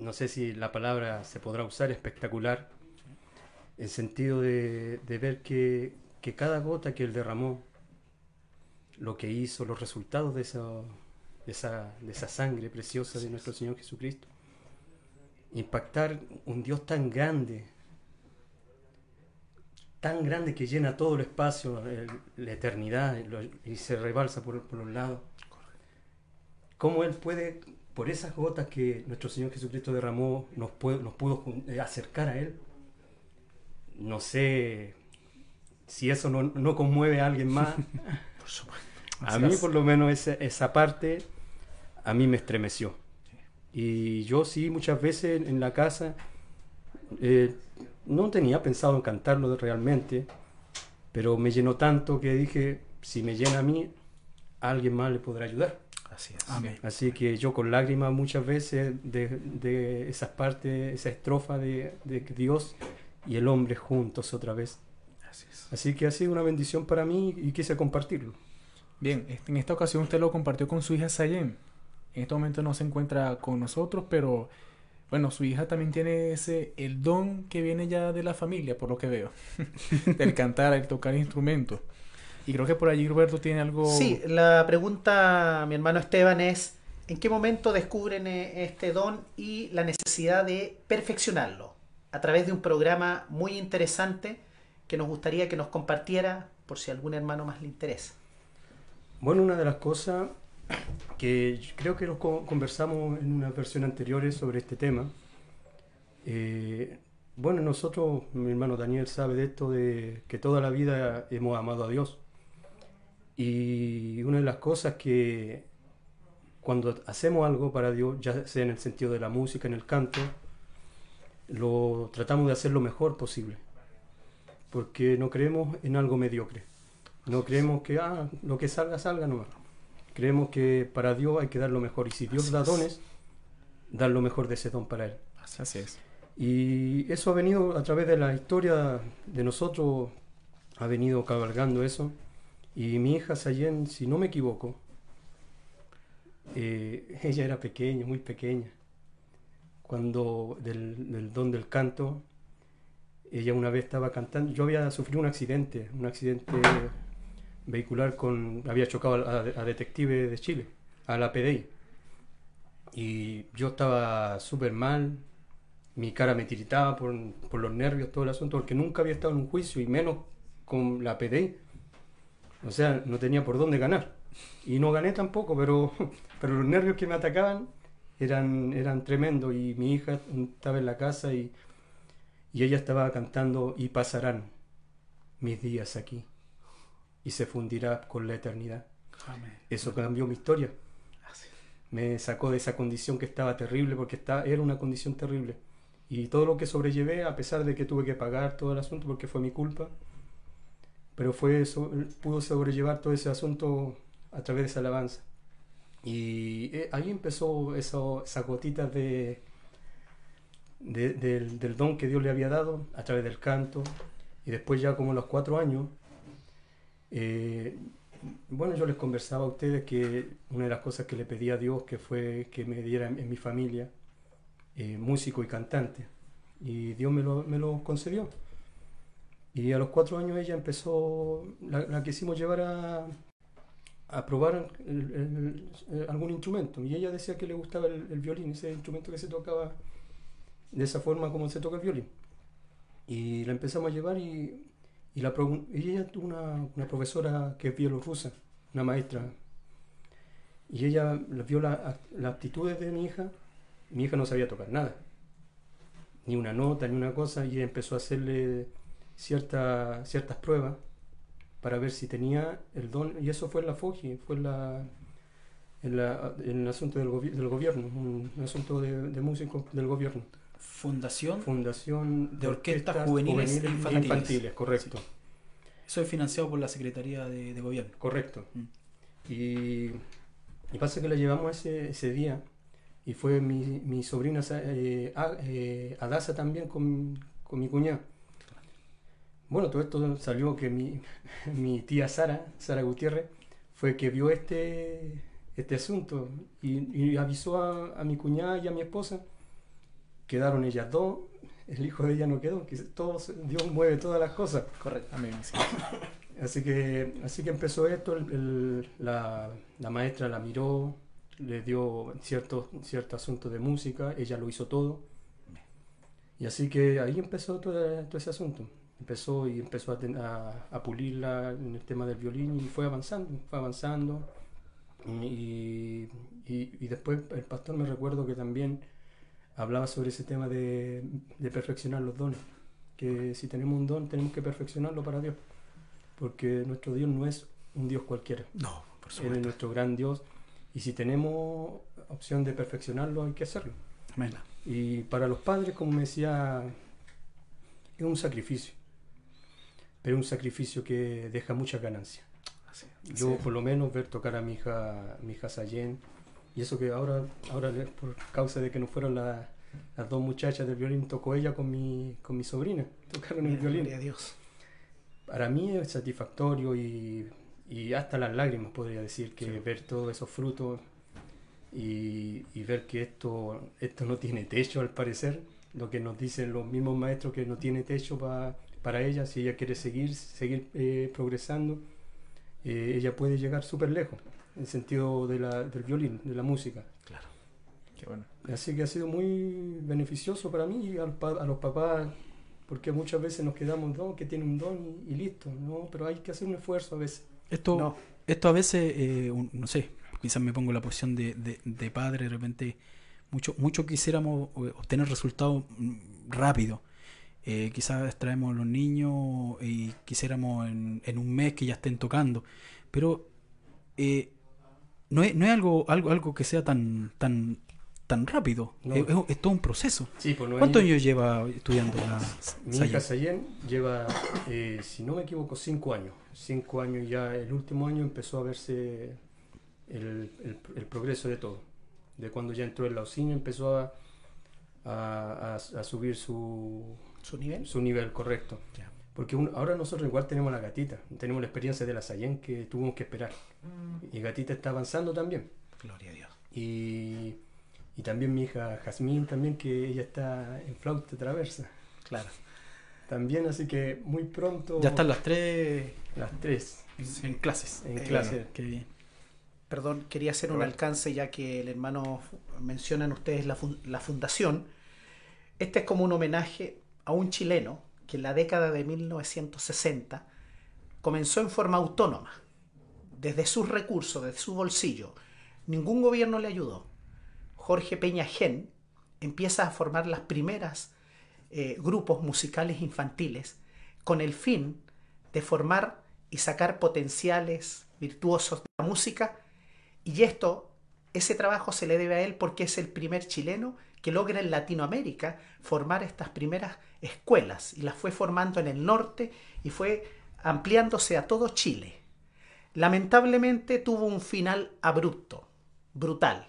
no sé si la palabra se podrá usar, espectacular, en sentido de, ver que, cada gota que él derramó, lo que hizo, los resultados de, esa, sangre preciosa de nuestro Señor Jesucristo, impactar un Dios tan grande, tan grande que llena todo el espacio, el- la eternidad, y se rebalsa por, por los lados. ¿Cómo Él puede, por esas gotas que nuestro Señor Jesucristo derramó, nos, puede- nos pudo eh, acercar a Él? No sé si eso no, no conmueve a alguien más. a Así mí, es. por lo menos, esa, esa parte a mí me estremeció. Y yo sí, muchas veces en la casa, eh, no tenía pensado en cantarlo realmente, pero me llenó tanto que dije, si me llena a mí, a alguien más le podrá ayudar. Así es. Amén. Así que yo con lágrimas muchas veces de, de esas partes, esa estrofa de, de Dios y el hombre juntos otra vez. Así es. Así que ha sido una bendición para mí y quise compartirlo. Bien, en esta ocasión usted lo compartió con su hija Sayen. En este momento no se encuentra con nosotros, pero bueno, su hija también tiene ese el don que viene ya de la familia, por lo que veo, del cantar, el tocar instrumentos. Y creo que por allí Roberto tiene algo. Sí, la pregunta, mi hermano Esteban, es ¿en qué momento descubren eh, este don y la necesidad de perfeccionarlo? A través de un programa muy interesante que nos gustaría que nos compartiera por si a algún hermano más le interesa. Bueno, una de las cosas que creo que lo co- conversamos en una versión anterior sobre este tema. eh, bueno, nosotros, mi hermano Daniel sabe de esto, de que toda la vida hemos amado a Dios. Y una de las cosas que cuando hacemos algo para Dios, ya sea en el sentido de la música, en el canto, lo tratamos de hacer lo mejor posible. Porque no creemos en algo mediocre. No creemos que ah, lo que salga, salga nomás. Creemos que para Dios hay que dar lo mejor. Y si Dios Así da es. dones, dar lo mejor de ese don para Él. Así es. Y eso ha venido a través de la historia de nosotros, ha venido cabalgando eso. Y mi hija Sayen, si no me equivoco, eh, ella era pequeña, muy pequeña. Cuando del, del don del canto, ella una vez estaba cantando. Yo había sufrido un accidente, un accidente vehicular con. Había chocado a, a Detective de Chile, a la PDI. Y yo estaba súper mal, mi cara me tiritaba por, por los nervios, todo el asunto, porque nunca había estado en un juicio y menos con la PDI. O sea, no tenía por dónde ganar. Y no gané tampoco, pero, pero los nervios que me atacaban eran, eran tremendos. Y mi hija estaba en la casa y, y ella estaba cantando Y pasarán mis días aquí y se fundirá con la eternidad. Amén. Eso cambió mi historia. Me sacó de esa condición que estaba terrible, porque estaba, era una condición terrible. Y todo lo que sobrellevé, a pesar de que tuve que pagar todo el asunto, porque fue mi culpa, pero fue so- pudo sobrellevar todo ese asunto a través de esa alabanza. Y eh, ahí empezó eso, esas gotitas de, de- del, don que Dios le había dado a través del canto. Y después ya como a los cuatro años, eh, bueno, yo les conversaba a ustedes que una de las cosas que le pedí a Dios que fue que me diera en, en mi familia eh, músico y cantante. Y Dios me lo, me lo concedió. Y a los cuatro años ella empezó, la, la quisimos llevar a, a probar el- el- algún instrumento. Y ella decía que le gustaba el, el violín, ese instrumento que se tocaba de esa forma como se toca el violín. Y la empezamos a llevar y, y, la, y ella tuvo una, una profesora que es bielorrusa, una maestra. Y ella vio la- las aptitudes de mi hija. Mi hija no sabía tocar nada, ni una nota, ni una cosa, y ella empezó a hacerle cierta, ciertas pruebas para ver si tenía el don. Y eso fue en la FOGI, fue en, la, en, la- en el asunto del, gobi- del gobierno, un, un asunto de, de músicos del gobierno. Fundación. Fundación De Orquestas Juveniles e Infantiles. correcto. Eso es financiado por la Secretaría de, de Gobierno. Correcto. Mm. Y, y pasa que la llevamos ese, ese día y fue mi, mi sobrina eh, eh, Adasa también con, con mi cuñada. Bueno, todo esto salió que mi, mi tía Sara, Sara Gutiérrez, fue que vio este, este asunto y, y avisó a, a mi cuñada y a mi esposa. Quedaron ellas dos, el hijo de ella no quedó, que Dios mueve todas las cosas. Correcto. Amén. sí. Así que, así que empezó esto, el- el- la, la maestra la miró, le dio cierto, cierto asunto de música, ella lo hizo todo. Y así que ahí empezó todo, todo ese asunto. Empezó y empezó a, ten- a, a pulirla en el tema del violín y fue avanzando, fue avanzando. Y, y- y después el pastor me recuerdo que también hablaba sobre ese tema de, de perfeccionar los dones. Que si tenemos un don tenemos que perfeccionarlo para Dios porque nuestro Dios no es un Dios cualquiera. No, por Él es supuesto. nuestro gran Dios y si tenemos opción de perfeccionarlo hay que hacerlo. Amén. Y para los padres, como me decía es un sacrificio, pero un sacrificio que deja mucha ganancia. Yo por lo menos ver tocar a mi hija, mi hija Sayen, y eso que ahora, ahora por causa de que no fueron la- las dos muchachas del violín, tocó ella con mi, con mi sobrina, tocaron el violín. Dios. Para mí es satisfactorio y, y hasta las lágrimas podría decir que ver todos esos frutos y, y ver que esto, esto no tiene techo al parecer, lo que nos dicen los mismos maestros que no tiene techo pa- para ella, si ella quiere seguir, seguir eh, progresando, eh, ella puede llegar súper lejos, en el sentido de la- del violín, de la música. Claro. Qué bueno. Así que ha sido muy beneficioso para mí y a los, pa- a los papás, porque muchas veces nos quedamos, no, que tiene un don y, y listo, no, pero hay que hacer un esfuerzo a veces. Esto, No. esto a veces, eh, un- no sé, quizás me pongo en la posición de, de- de padre, de repente, mucho, mucho quisiéramos eh, obtener resultados mm, rápido. Eh, quizás traemos a los niños y quisiéramos en, en un mes que ya estén tocando, pero eh, no es, no es algo, algo, algo que sea tan, tan, tan rápido, No. es, todo un proceso. Sí, pues no ¿Cuántos años lleva estudiando la Mi Sayen? hija Sayen lleva, eh, si no me equivoco, cinco años. Cinco años ya, el último año empezó a verse el, el- el progreso de todo. De cuando ya entró en la oficina empezó a, a- a- a subir su, ¿Su nivel? su nivel correcto. Ya. Porque un- ahora nosotros igual tenemos la gatita, tenemos la experiencia de la Sayen que tuvimos que esperar. Y gatita está avanzando también. Gloria a Dios. Y, y también mi hija Jazmín también, que ella está en flauta traversa. Claro. También, así que muy pronto. Ya están las tres Las tres en clases. en Eh, clase. Qué bien. Perdón, quería hacer un alcance ya que el hermano mencionan ustedes la, fun- la fundación. Este es como un homenaje a un chileno que en la década de 1960 comenzó en forma autónoma, desde sus recursos, desde su bolsillo. Ningún gobierno le ayudó. Jorge Peña Gen empieza a formar las primeras eh, grupos musicales infantiles con el fin de formar y sacar potenciales virtuosos de la música y esto, ese trabajo se le debe a él porque es el primer chileno que logra en Latinoamérica formar estas primeras escuelas y las fue formando en el norte y fue ampliándose a todo Chile. Lamentablemente tuvo un final abrupto, brutal,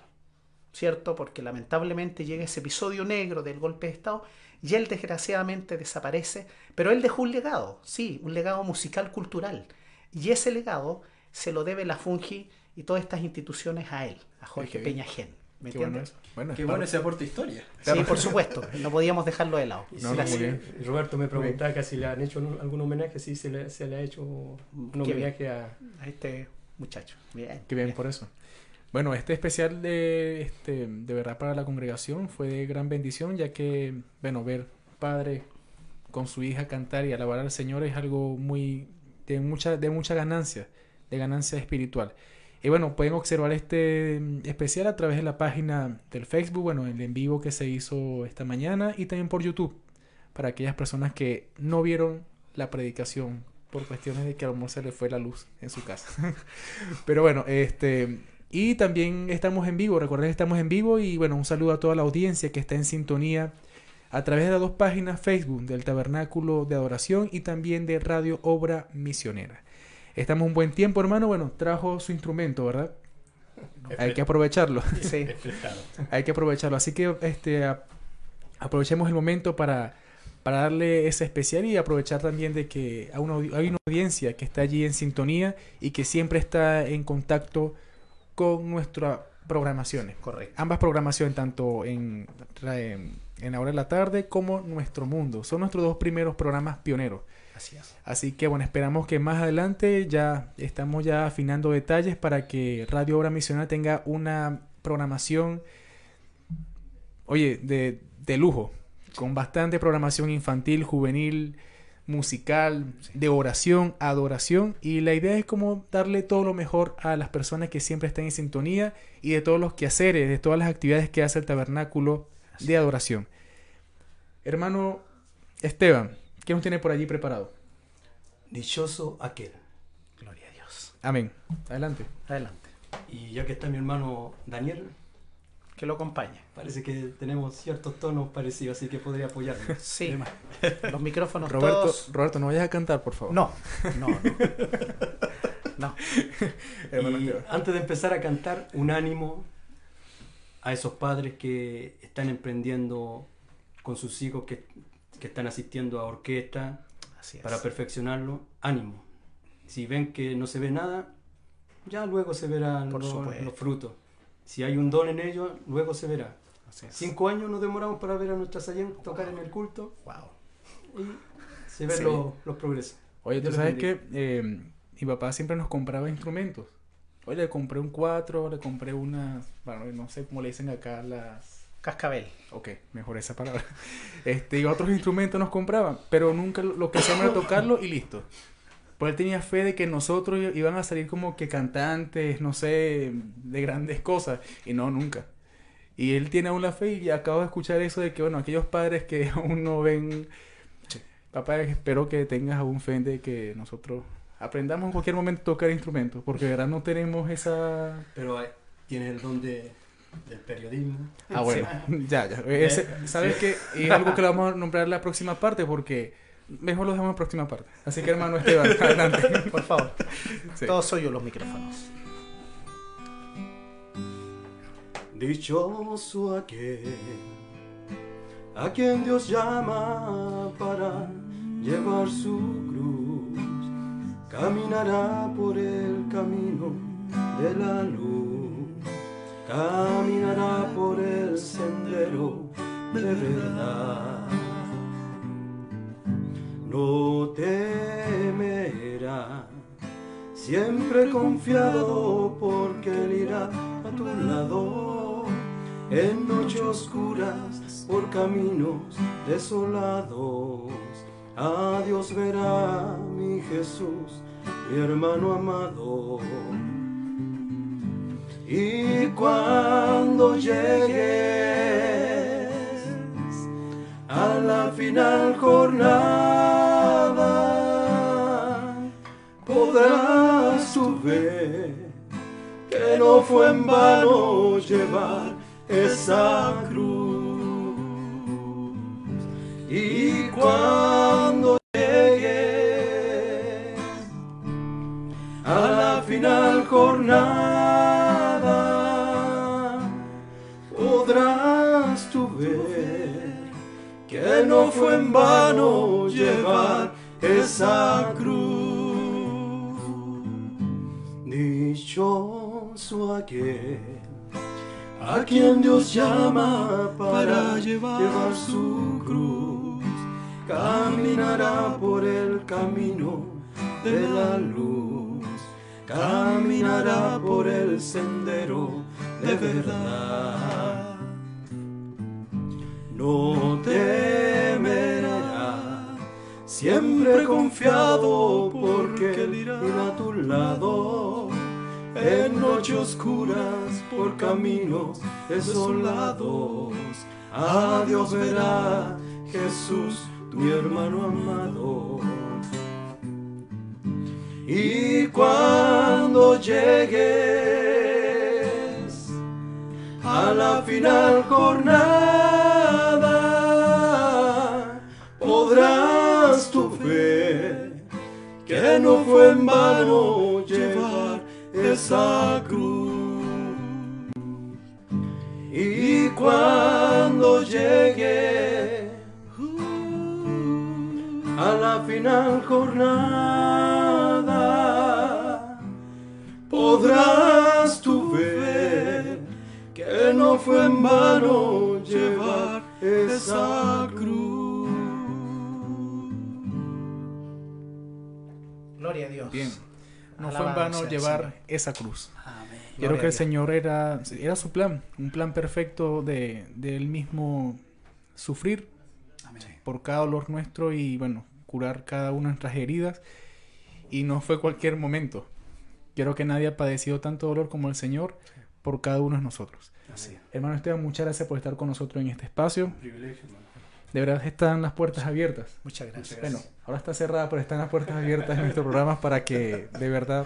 ¿cierto? Porque lamentablemente llega ese episodio negro del golpe de Estado y él desgraciadamente desaparece, pero él dejó un legado, sí, un legado musical cultural. Y ese legado se lo debe la Fungi y todas estas instituciones a él, a Jorge. Peña Gen. ¿Me Qué bueno Qué es bueno parte- ese aporte historia. Sí, por supuesto, no podíamos dejarlo de lado. No, si no, bien. Roberto me preguntaba que si le han hecho un- algún homenaje, sí se le, se le ha hecho un Qué bien. homenaje a... A este muchacho. Bien. Qué bien por eso. Bueno, este especial de, este, de verdad para la congregación fue de gran bendición, ya que, bueno, ver padre con su hija cantar y alabar al Señor es algo muy, de mucha, de mucha ganancia, de ganancia espiritual. Y bueno, pueden observar este mm, especial a través de la página del Facebook, bueno, el en vivo que se hizo esta mañana y también por YouTube, para aquellas personas que no vieron la predicación por cuestiones de que a lo mejor se le fue la luz en su casa. Pero bueno, este... Y también estamos en vivo, recuerden que estamos en vivo y bueno, un saludo a toda la audiencia que está en sintonía a través de las dos páginas Facebook del Tabernáculo de Adoración y también de Radio Obra Misionera. Estamos un buen tiempo, hermano. Bueno, trajo su instrumento, ¿verdad? Hay que aprovecharlo. Sí. Hay que aprovecharlo. Así que este a- aprovechemos el momento para, para darle ese especial y aprovechar también de que hay una, hay una audiencia que está allí en sintonía y que siempre está en contacto con nuestras programaciones. Correcto. Ambas programaciones, tanto en, en, en la hora de la tarde como Nuestro Mundo. Son nuestros dos primeros programas pioneros. Así es. Así que bueno, esperamos que más adelante ya estamos ya afinando detalles para que Radio Obra Misionera tenga una programación, oye, de, de lujo, con bastante programación infantil, juvenil, musical, de oración, adoración. Y la idea es como darle todo lo mejor a las personas que siempre están en sintonía y de todos los quehaceres, de todas las actividades que hace el tabernáculo de adoración. Hermano Esteban, ¿qué nos tiene por allí preparado? Dichoso aquel. Gloria a Dios. Amén. Adelante. Adelante. Y ya que está mi hermano Daniel, que lo acompañe. Parece que tenemos ciertos tonos parecidos, así que podría apoyarme. Sí, los micrófonos Roberto, todos... Roberto, no vayas a cantar, por favor. No, no, no. no. Hermano Y antes de empezar a cantar, un ánimo a esos padres que están emprendiendo con sus hijos, que, que están asistiendo a orquesta Así es. para perfeccionarlo. Ánimo. Si ven que no se ve nada, ya luego se verán Por los, frutos. Si hay un don en ellos, luego se verá. Cinco años nos demoramos para ver a nuestra Sayen tocar en el culto Wow. y se ven Sí. los, los progresos. Oye, tú sabes que eh, mi papá siempre nos compraba instrumentos. Oye, le compré un 4, le compré unas, bueno, no sé cómo le dicen acá las... Cascabel. Ok, mejor esa palabra. Este, y otros instrumentos nos compraban, pero nunca lo que hacíamos era tocarlo y listo. Pues él tenía fe de que nosotros iban a salir como que cantantes, no sé, de grandes cosas. Y no, nunca. Y él tiene aún la fe y acabo de escuchar eso de que, bueno, aquellos padres que aún no ven... Papá, espero que tengas aún fe de que nosotros aprendamos en cualquier momento a tocar instrumentos, porque de verdad no tenemos esa... Pero eh, tiene el don de, del periodismo. Ah, bueno, ya, ya. Ese- ¿Sabes qué? Es algo que lo vamos a nombrar en la próxima parte porque mejor lo dejamos en la próxima parte. Así que, hermano Esteban, adelante. Por favor. Sí. Todos soy yo los micrófonos. Dichoso aquel a quien Dios llama para llevar su cruz, caminará por el camino de la luz, caminará por el sendero de verdad. No temerá, siempre confiado porque Él irá a tu lado en noches oscuras por caminos desolados. A Dios verá mi Jesús, mi hermano amado. Y cuando llegues a la final jornada, podrás tú ver que no fue en vano llevar esa cruz. Y cuando que no fue en vano llevar esa cruz. Dichoso aquel a quien Dios llama para llevar su cruz, caminará por el camino de la luz, caminará por el sendero de verdad. No temerá, siempre confiado porque Él irá a tu lado en noches oscuras por caminos desolados. A Dios verá Jesús, mi hermano amado. Y cuando llegues a la final jornada, que no fue en vano llevar esa cruz. Y cuando llegue a la final jornada, podrás tú ver que no fue en vano llevar esa cruz. Gloria a Dios. Bien. No fue en vano llevar Señor. esa cruz. Amén. Creo que el. Señor era, era su plan, un plan perfecto de, de él mismo sufrir por cada dolor nuestro y bueno, curar cada una de nuestras heridas. Y no fue cualquier momento. Quiero que nadie ha padecido tanto dolor como el Señor por cada uno de nosotros. Así. Hermano Esteban, muchas gracias por estar con nosotros en este espacio. Privilegio, hermano. De verdad están las puertas abiertas. Muchas gracias. Bueno, ahora está cerrada, pero están las puertas abiertas en nuestros programas para que de verdad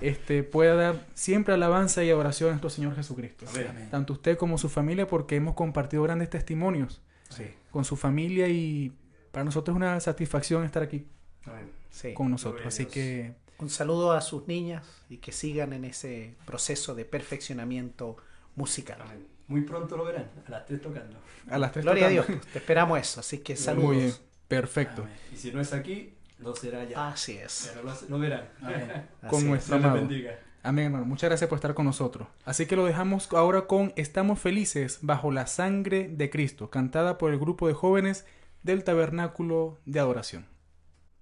este, pueda dar siempre alabanza y adoración a nuestro Señor Jesucristo. Amén. Tanto usted como su familia, porque hemos compartido grandes testimonios Sí, con su familia y para nosotros es una satisfacción estar aquí Amén. sí. con nosotros. Así que Un saludo a sus niñas y que sigan en ese proceso de perfeccionamiento musical. Amén. Muy pronto lo verán, a las 3 tocando. a las tres Gloria a Dios, te esperamos eso, así que saludos. Muy bien, perfecto. Amén. Y si no es aquí, lo será ya. Así es. Pero lo, lo verán. Amén. Con es. nuestro amado. bendiga. Amén, hermano. Muchas gracias por estar con nosotros. Así que lo dejamos ahora con Estamos felices bajo la sangre de Cristo, cantada por el grupo de jóvenes del Tabernáculo de Adoración.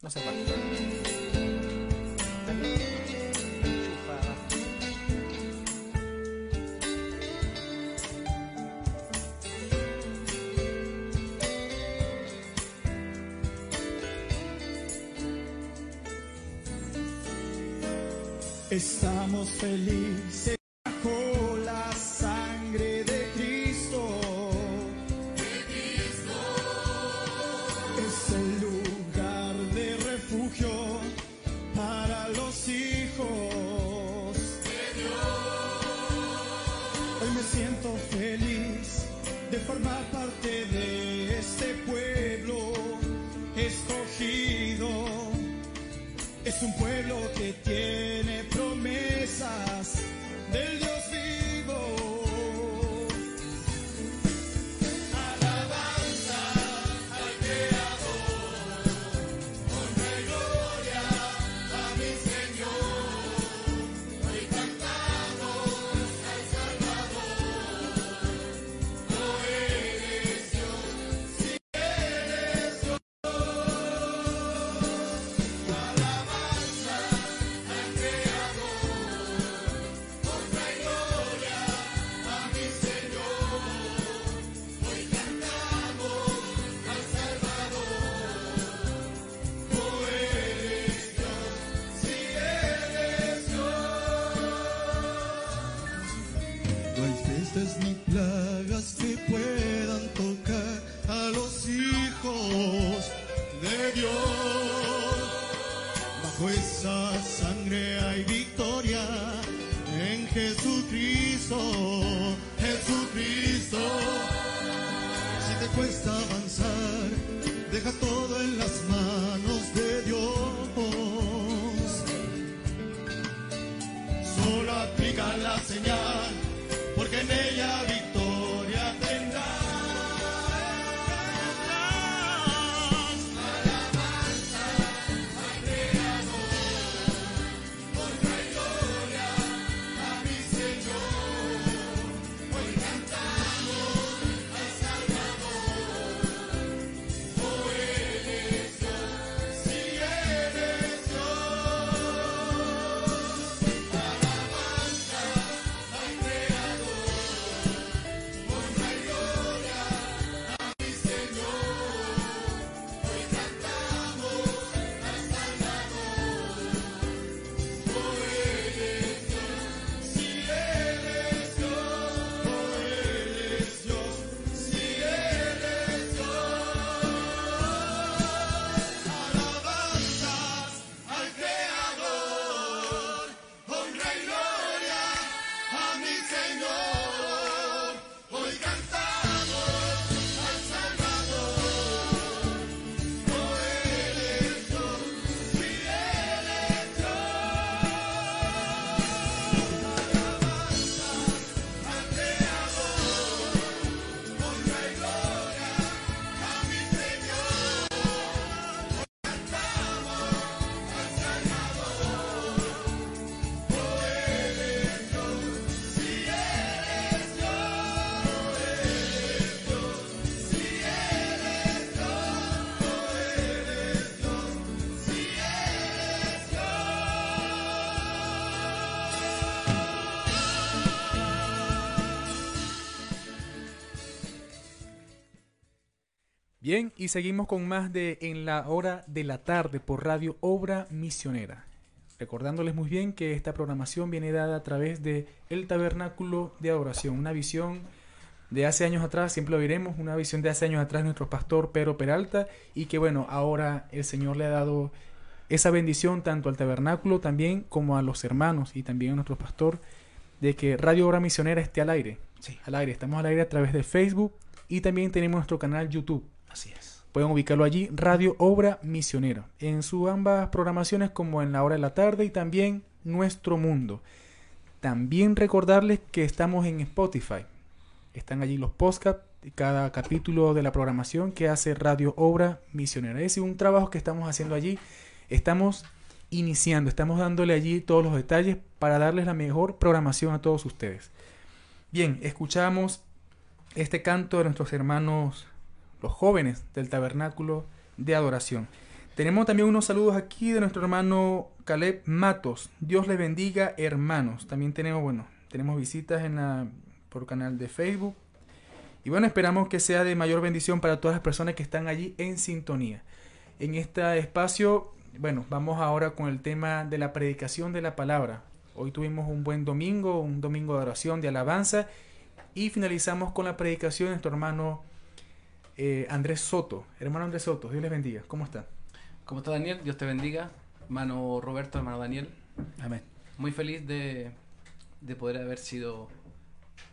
No se falta. Estamos felices bajo la sangre de Cristo. Es el lugar de refugio para los hijos de Dios. Hoy me siento feliz de formar parte de este pueblo escogido. Es un pueblo que tiene promesas Bien, y seguimos con más de En la hora de la tarde por Radio Obra Misionera. Recordándoles muy bien que esta programación viene dada a través de El Tabernáculo de Adoración, una visión de hace años atrás, siempre lo veremos, una visión de hace años atrás de nuestro pastor Pedro Peralta y que bueno, ahora el Señor le ha dado esa bendición tanto al tabernáculo también como a los hermanos y también a nuestro pastor de que Radio Obra Misionera esté al aire. Sí. Al aire, estamos al aire a través de Facebook y también tenemos nuestro canal YouTube. Así es. Pueden ubicarlo allí, Radio Obra Misionera, en sus ambas programaciones como en la hora de la tarde y también Nuestro Mundo. También recordarles que estamos en Spotify. Están allí los podcasts cada capítulo de la programación que hace Radio Obra Misionera. Es un trabajo que estamos haciendo allí. Estamos iniciando, estamos dándole allí todos los detalles para darles la mejor programación a todos ustedes. Bien, escuchamos este canto de nuestros hermanos, los jóvenes del tabernáculo de adoración. Tenemos también unos saludos aquí de nuestro hermano Caleb Matos. Dios les bendiga, hermanos. También tenemos, bueno, tenemos visitas en la, por canal de Facebook. Y bueno, esperamos que sea de mayor bendición para todas las personas que están allí en sintonía. En este espacio, bueno, vamos ahora con el tema de la predicación de la palabra. Hoy tuvimos un buen domingo, un domingo de oración, de alabanza. Y finalizamos con la predicación de nuestro hermano eh, Andrés Soto. Hermano Andrés Soto, Dios les bendiga. ¿Cómo está? ¿Cómo está Daniel? Dios te bendiga. Hermano Roberto, hermano Daniel. Amén. Muy feliz de, de poder haber sido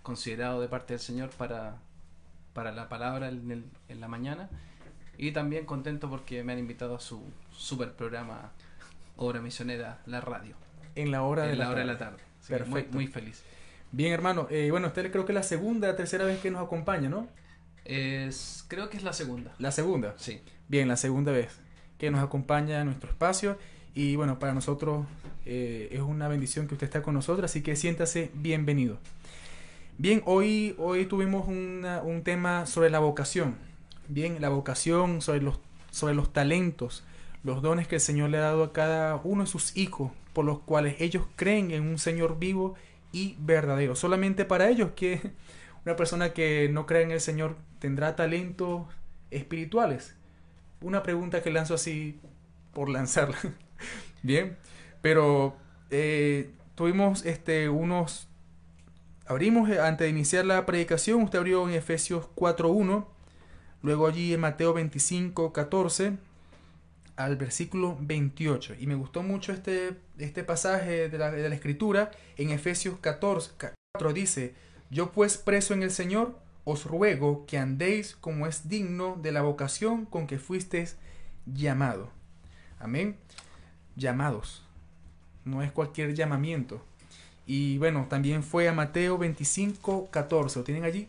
considerado de parte del Señor para, para la palabra en, el- en la mañana. Y también contento porque me han invitado a su super programa Obra Misionera, la radio. En la hora de en la la hora de la tarde. Así que muy, Perfecto. muy feliz. Bien, hermano. Eh, bueno, usted creo que es la segunda, tercera vez que nos acompaña, ¿no? Es, creo que es la segunda. La segunda. Sí. Bien, la segunda vez que nos acompaña en nuestro espacio. Y bueno, para nosotros eh, es una bendición que usted está con nosotros, así que siéntase bienvenido. Bien, hoy, hoy tuvimos una- un tema sobre la vocación. Bien, la vocación, sobre los, sobre los talentos, los dones que el Señor le ha dado a cada uno de sus hijos, por los cuales ellos creen en un Señor vivo y verdadero. Solamente para ellos que una persona que no cree en el Señor tendrá talentos espirituales. Una pregunta que lanzo así por lanzarla. Bien, pero eh, tuvimos este unos abrimos eh, antes de iniciar la predicación, usted abrió en Efesios 4:1, luego allí en Mateo 25:14 al versículo 28 y me gustó mucho este este pasaje de la, de la escritura en Efesios 14 4 dice, "Yo pues preso en el Señor os ruego que andéis como es digno de la vocación con que fuisteis llamado." Amén. Llamados. No es cualquier llamamiento. Y bueno, también fue a Mateo 25, 14. ¿Lo tienen allí?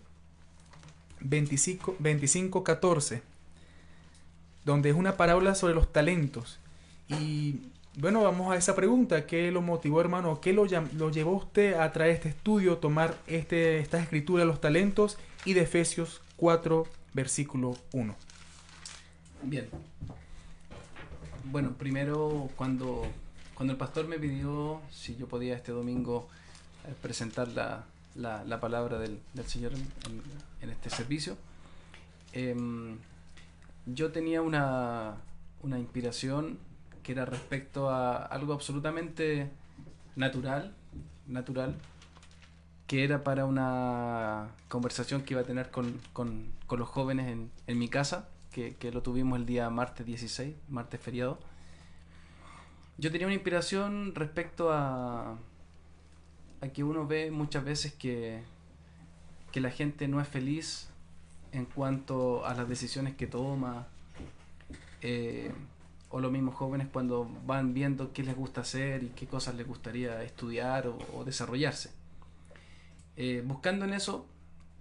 25, 25, 14. Donde es una parábola sobre los talentos. Y bueno, vamos a esa pregunta. ¿Qué lo motivó, hermano? ¿Qué lo, lo llevó usted a traer este estudio, tomar este, esta escritura los talentos y de Efesios 4, versículo 1? Bien. Bueno, primero cuando, cuando el pastor me pidió si yo podía este domingo eh, presentar la, la- la palabra del, del Señor en este servicio, em, yo tenía una, una inspiración que era respecto a algo absolutamente natural, natural, que era para una conversación que iba a tener con, con- los jóvenes en, en mi casa, que, que lo tuvimos el día martes 16, martes feriado. Yo tenía una inspiración respecto a, a que uno ve muchas veces que, que la gente no es feliz en cuanto a las decisiones que toma, eh, o los mismos jóvenes cuando van viendo qué les gusta hacer y qué cosas les gustaría estudiar o, o desarrollarse. Eh, buscando en eso,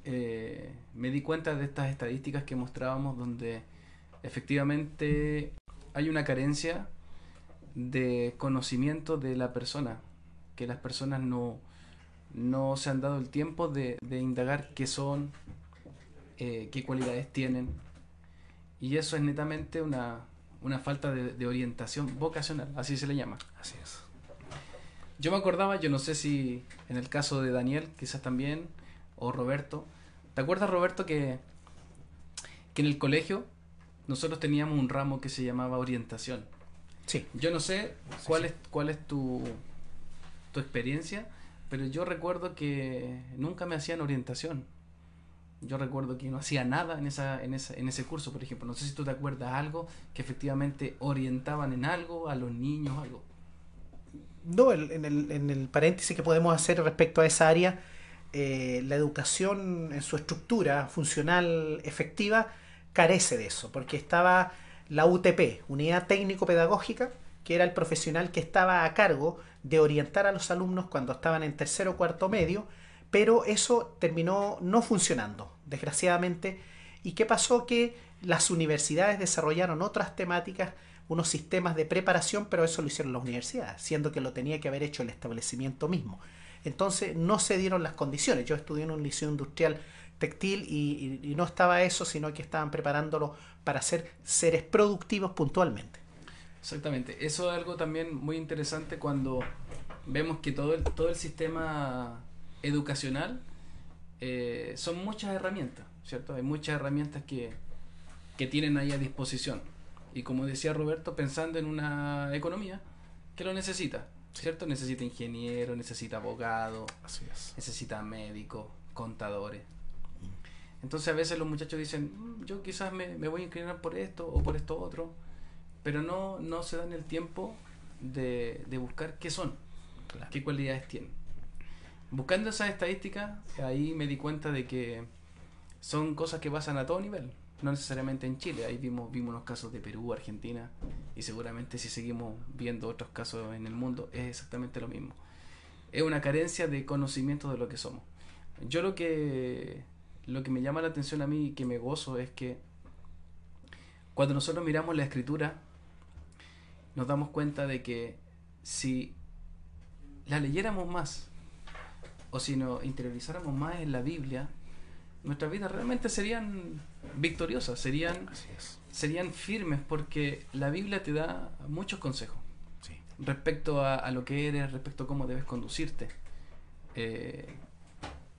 eh, me di cuenta de estas estadísticas que mostrábamos donde efectivamente hay una carencia de conocimiento de la persona, que las personas no, no se han dado el tiempo de, de indagar qué son, eh, qué cualidades tienen, y eso es netamente una, una falta de, de orientación vocacional, así se le llama. Así es. Yo me acordaba, yo no sé si en el caso de Daniel, quizás también, o Roberto. ¿Te acuerdas, Roberto, que, que en el colegio nosotros teníamos un ramo que se llamaba orientación? Sí. Yo no sé cuál es cuál es tu, tu experiencia, pero yo recuerdo que nunca me hacían orientación. Yo recuerdo que no hacía nada en, esa, en, esa, en ese curso, por ejemplo. No sé si tú te acuerdas algo que efectivamente orientaban en algo a los niños, algo. No, en el, en el paréntesis que podemos hacer respecto a esa área, eh, la educación en su estructura funcional efectiva carece de eso, porque estaba la UTP, Unidad Técnico-Pedagógica, que era el profesional que estaba a cargo de orientar a los alumnos cuando estaban en tercero o cuarto medio, pero eso terminó no funcionando, desgraciadamente. ¿Y qué pasó? Que las universidades desarrollaron otras temáticas, unos sistemas de preparación, pero eso lo hicieron las universidades, siendo que lo tenía que haber hecho el establecimiento mismo. Entonces no se dieron las condiciones. Yo estudié en un liceo industrial textil y, y- no estaba eso, sino que estaban preparándolo para ser seres productivos puntualmente. Exactamente. Eso es algo también muy interesante cuando vemos que todo el, todo el sistema educacional eh, son muchas herramientas, ¿cierto? Hay muchas herramientas que, que tienen ahí a disposición. Y como decía Roberto, pensando en una economía que lo necesita, ¿cierto? Necesita ingeniero, necesita abogado, necesita médicos, contadores. Entonces a veces los muchachos dicen, "Mm, yo quizás me, me voy a inclinar por esto o por esto otro, pero no, no se dan el tiempo de, de buscar qué son, qué cualidades tienen. Buscando esas estadísticas, ahí me di cuenta de que son cosas que pasan a todo nivel, no necesariamente en Chile. Ahí vimos, vimos los casos de Perú, Argentina, y seguramente si seguimos viendo otros casos en el mundo, es exactamente lo mismo. Es una carencia de conocimiento de lo que somos. Yo lo que, lo que me llama la atención a mí y que me gozo es que cuando nosotros miramos la escritura, nos damos cuenta de que si la leyéramos más o si nos interiorizáramos más en la Biblia, nuestras vidas realmente serían victoriosas, serían, serían firmes porque la Biblia te da muchos consejos respecto a, a lo que eres, respecto a cómo debes conducirte. Eh,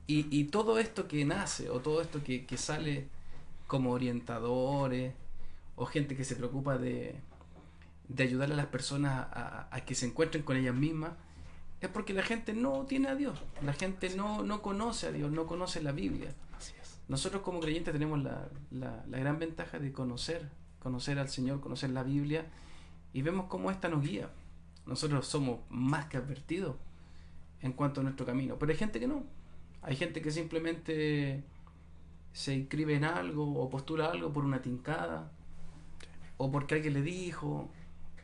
y, y todo esto que nace o todo esto que, que sale como orientadores o gente que se preocupa de, de ayudar a las personas a, a que se encuentren con ellas mismas, es porque la gente no tiene a Dios, la gente no, no conoce a Dios, no conoce la Biblia. Nosotros como creyentes tenemos la, la, la gran ventaja de conocer, conocer al Señor, conocer la Biblia y vemos cómo esta nos guía. Nosotros somos más que advertidos en cuanto a nuestro camino, pero hay gente que no. Hay gente que simplemente se inscribe en algo o postula algo por una tincada o porque alguien le dijo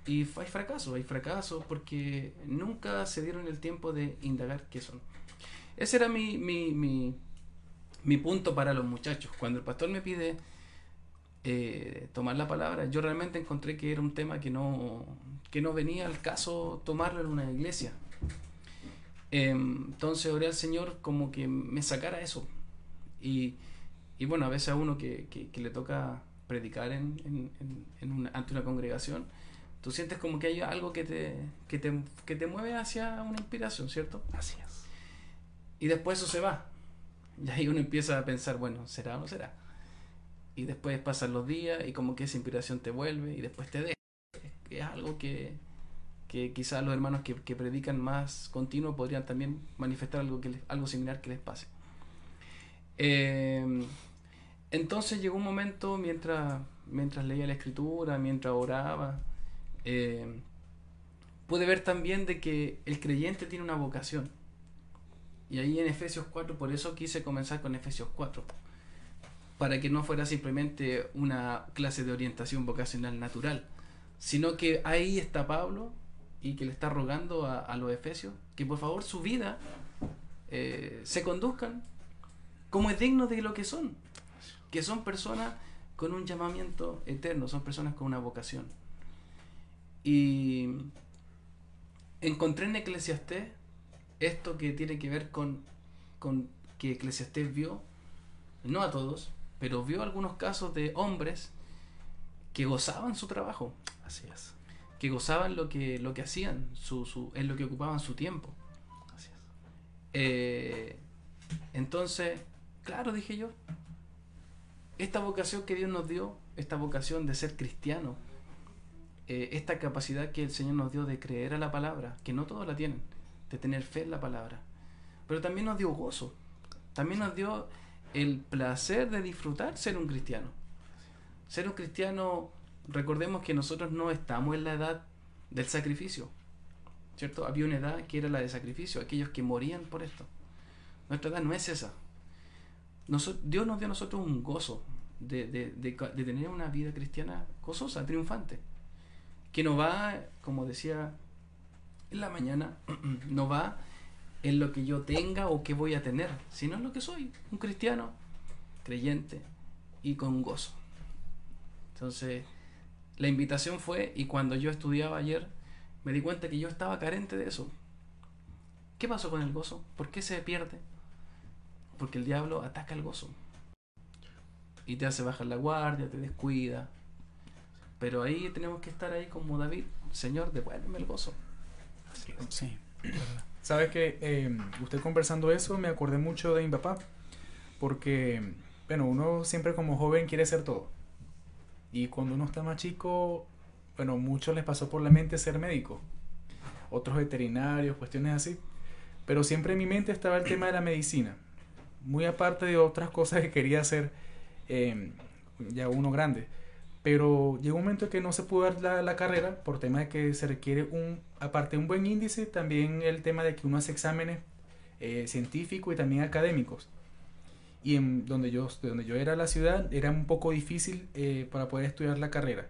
y hay fracasos, hay fracasos porque nunca se dieron el tiempo de indagar qué son. Ese era mi, mi, mi, mi punto para los muchachos. Cuando el pastor me pide eh, tomar la palabra, yo realmente encontré que era un tema que no, que no venía al caso tomarlo en una iglesia. Em, entonces oré al Señor como que me sacara eso. Y, y bueno, a veces a uno que, que- que le toca predicar en- en- en una- ante una congregación, tú sientes como que hay algo que te, que te, que te mueve hacia una inspiración, ¿cierto? Así es. Y después eso se va. Y ahí uno empieza a pensar, bueno, ¿será o no será? Y después pasan los días y como que esa inspiración te vuelve y después te deja. Es algo que, que quizás los hermanos que, que predican más continuo podrían también manifestar algo, que les- algo similar que les pase. Eh, entonces llegó un momento mientras, mientras leía la escritura, mientras oraba, eh, pude ver también de que el creyente tiene una vocación. Y ahí en Efesios 4, por eso quise comenzar con Efesios 4, para que no fuera simplemente una clase de orientación vocacional natural, sino que ahí está Pablo y que le está rogando a, a los Efesios que por favor su vida eh, se conduzcan como es digno de lo que son, que son personas con un llamamiento eterno, son personas con una vocación. Y encontré en Eclesiastés esto que tiene que ver con, con que Eclesiastés vio, no a todos, pero vio algunos casos de hombres que gozaban su trabajo. Así es. Que gozaban lo que, lo que hacían, su, su, en lo que ocupaban su tiempo. Así es. Eh, entonces, claro, dije yo, esta vocación que Dios nos dio, esta vocación de ser cristiano, eh, esta capacidad que el Señor nos dio de creer a la palabra, que no todos la tienen, de tener fe en la palabra, pero también nos dio gozo, también nos dio el placer de disfrutar ser un cristiano. Ser un cristiano, recordemos que nosotros no estamos en la edad del sacrificio, ¿cierto? Había una edad que era la de sacrificio, aquellos que morían por esto. Nuestra edad no es esa. Dios nos dio a nosotros un gozo de, de- de tener una vida cristiana gozosa, triunfante, que no va, como decía en la mañana, no va en lo que yo tenga o que voy a tener, sino en lo que soy, un cristiano creyente y con gozo. Entonces, la invitación fue, y cuando yo estudiaba ayer, me di cuenta que yo estaba carente de eso. ¿Qué pasó con el gozo? ¿Por qué se pierde? Porque el diablo ataca el gozo. Y te hace bajar la guardia, te descuida. Pero ahí tenemos que estar ahí como David, Señor, devuélveme el gozo. Sí. Sabes que eh, usted conversando eso me acordé mucho de mi papá, porque, bueno, uno siempre como joven quiere ser todo. Y cuando uno está más chico, bueno, muchos les pasó por la mente ser médico, otros veterinarios, cuestiones así. Pero siempre en mi mente estaba el tema de la medicina, muy aparte de otras cosas que quería hacer eh, ya uno grande. Pero llegó un momento en que no se pudo dar la, la carrera por tema de que se requiere un, aparte de un buen índice, también el tema de que uno hace exámenes eh, científicos y también académicos. Y en donde yo, de donde yo era la ciudad era un poco difícil eh, para poder estudiar la carrera.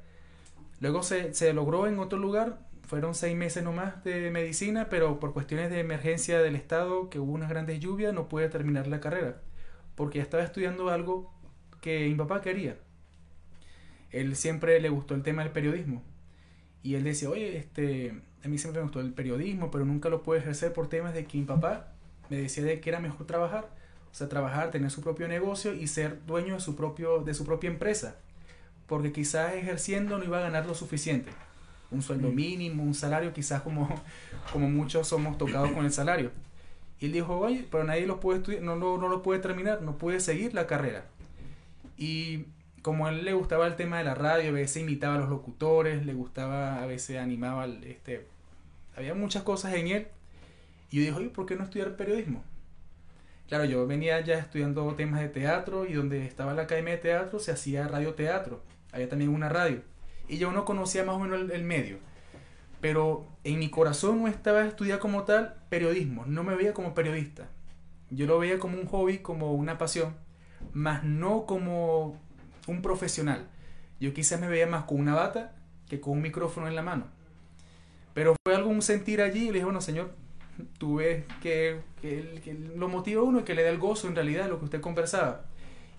Luego se, se logró en otro lugar, fueron seis meses nomás de medicina, pero por cuestiones de emergencia del Estado, que hubo unas grandes lluvias, no pude terminar la carrera, porque ya estaba estudiando algo que mi papá quería. Él siempre le gustó el tema del periodismo. Y él decía, oye, este, a mí siempre me gustó el periodismo, pero nunca lo pude ejercer por temas de que mi papá me decía de que era mejor trabajar. O sea, trabajar, tener su propio negocio y ser dueño de su, propio, de su propia empresa. Porque quizás ejerciendo no iba a ganar lo suficiente. Un sueldo mínimo, un salario, quizás como, como muchos somos tocados con el salario. Y él dijo, oye, pero nadie lo puede estudiar, no, lo- no lo puede terminar, no puede seguir la carrera. Y como a él le gustaba el tema de la radio, a veces imitaba a los locutores, le gustaba, a veces animaba, al- este, había muchas cosas en él. Y yo dije, oye, ¿por qué no estudiar periodismo? Claro, yo venía ya estudiando temas de teatro y donde estaba la academia de teatro se hacía radioteatro. Había también una radio. Y yo no conocía más o menos el, el medio. Pero en mi corazón no estaba estudiar como tal periodismo. No me veía como periodista. Yo lo veía como un hobby, como una pasión, más no como un profesional. Yo quizás me veía más con una bata que con un micrófono en la mano. Pero fue algún sentir allí y le dije, bueno, señor, tú ves que, que, lo motiva a uno y que le da el gozo en realidad lo que usted conversaba.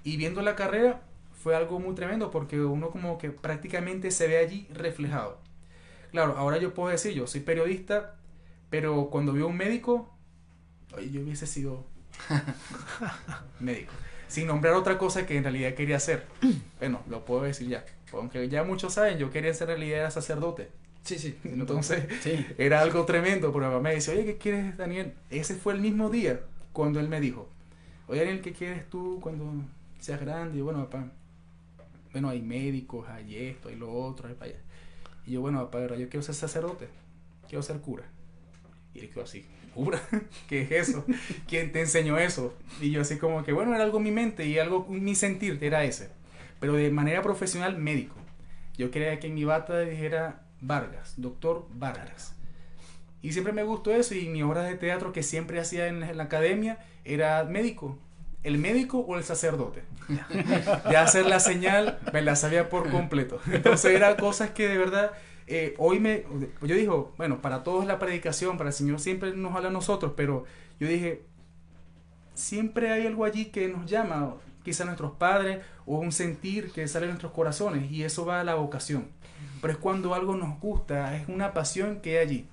Y viendo la carrera fue algo muy tremendo porque uno como que prácticamente se ve allí reflejado. Claro, ahora yo puedo decir, yo soy periodista, pero cuando veo un médico, yo hubiese sido médico. Sin nombrar otra cosa que en realidad quería hacer. Bueno, lo puedo decir ya. Aunque ya muchos saben, yo quería ser en realidad era sacerdote. Sí, sí. Entonces, Sí. era algo tremendo, pero mamá me dice, oye, ¿qué quieres, Daniel? Ese fue el mismo día cuando él me dijo, oye, Daniel, ¿qué quieres tú cuando seas grande? Y yo, bueno, papá, bueno, hay médicos, hay esto, hay lo otro, hay para allá. Y yo, bueno, papá, yo quiero ser sacerdote, quiero ser cura. Y él quedó así, ¿cura? ¿Qué es eso? ¿Quién te enseñó eso? Y yo así como que, bueno, era algo en mi mente y algo mi sentir, era ese. Pero de manera profesional, médico. Yo quería que en mi bata dijera Vargas, doctor Vargas. Y siempre me gustó eso y mi obra de teatro que siempre hacía en la academia era médico. El médico o el sacerdote. Ya hacer la señal me la sabía por completo. Entonces eran cosas que de verdad eh, hoy me... Yo digo, bueno, para todos la predicación, para el Señor siempre nos habla a nosotros, pero yo dije, siempre hay algo allí que nos llama, quizá nuestros padres o un sentir que sale de nuestros corazones y eso va a la vocación. Pero es cuando algo nos gusta, es una pasión que hay allí.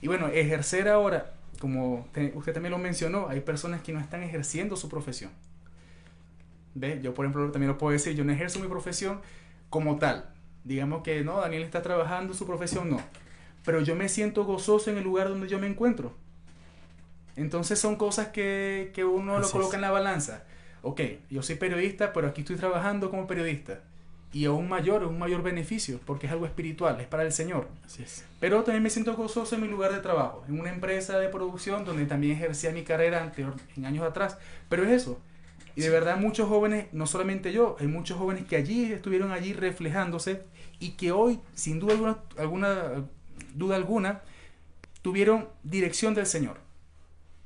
Y bueno, ejercer ahora, como te- usted también lo mencionó, hay personas que no están ejerciendo su profesión. ¿Ve? Yo, por ejemplo, también lo puedo decir, yo no ejerzo mi profesión como tal. Digamos que no, Daniel está trabajando su profesión, no. Pero yo me siento gozoso en el lugar donde yo me encuentro. Entonces son cosas que, que uno lo coloca es. en la balanza. Ok, yo soy periodista, pero aquí estoy trabajando como periodista. Y aún mayor, un mayor beneficio, porque es algo espiritual, es para el Señor. Así es. Pero también me siento gozoso en mi lugar de trabajo, en una empresa de producción donde también ejercía mi carrera anterior, en años atrás. Pero es eso, Y de verdad muchos jóvenes, no solamente yo, hay muchos jóvenes que allí estuvieron allí reflejándose y que hoy, sin duda alguna, alguna duda alguna, tuvieron dirección del Señor.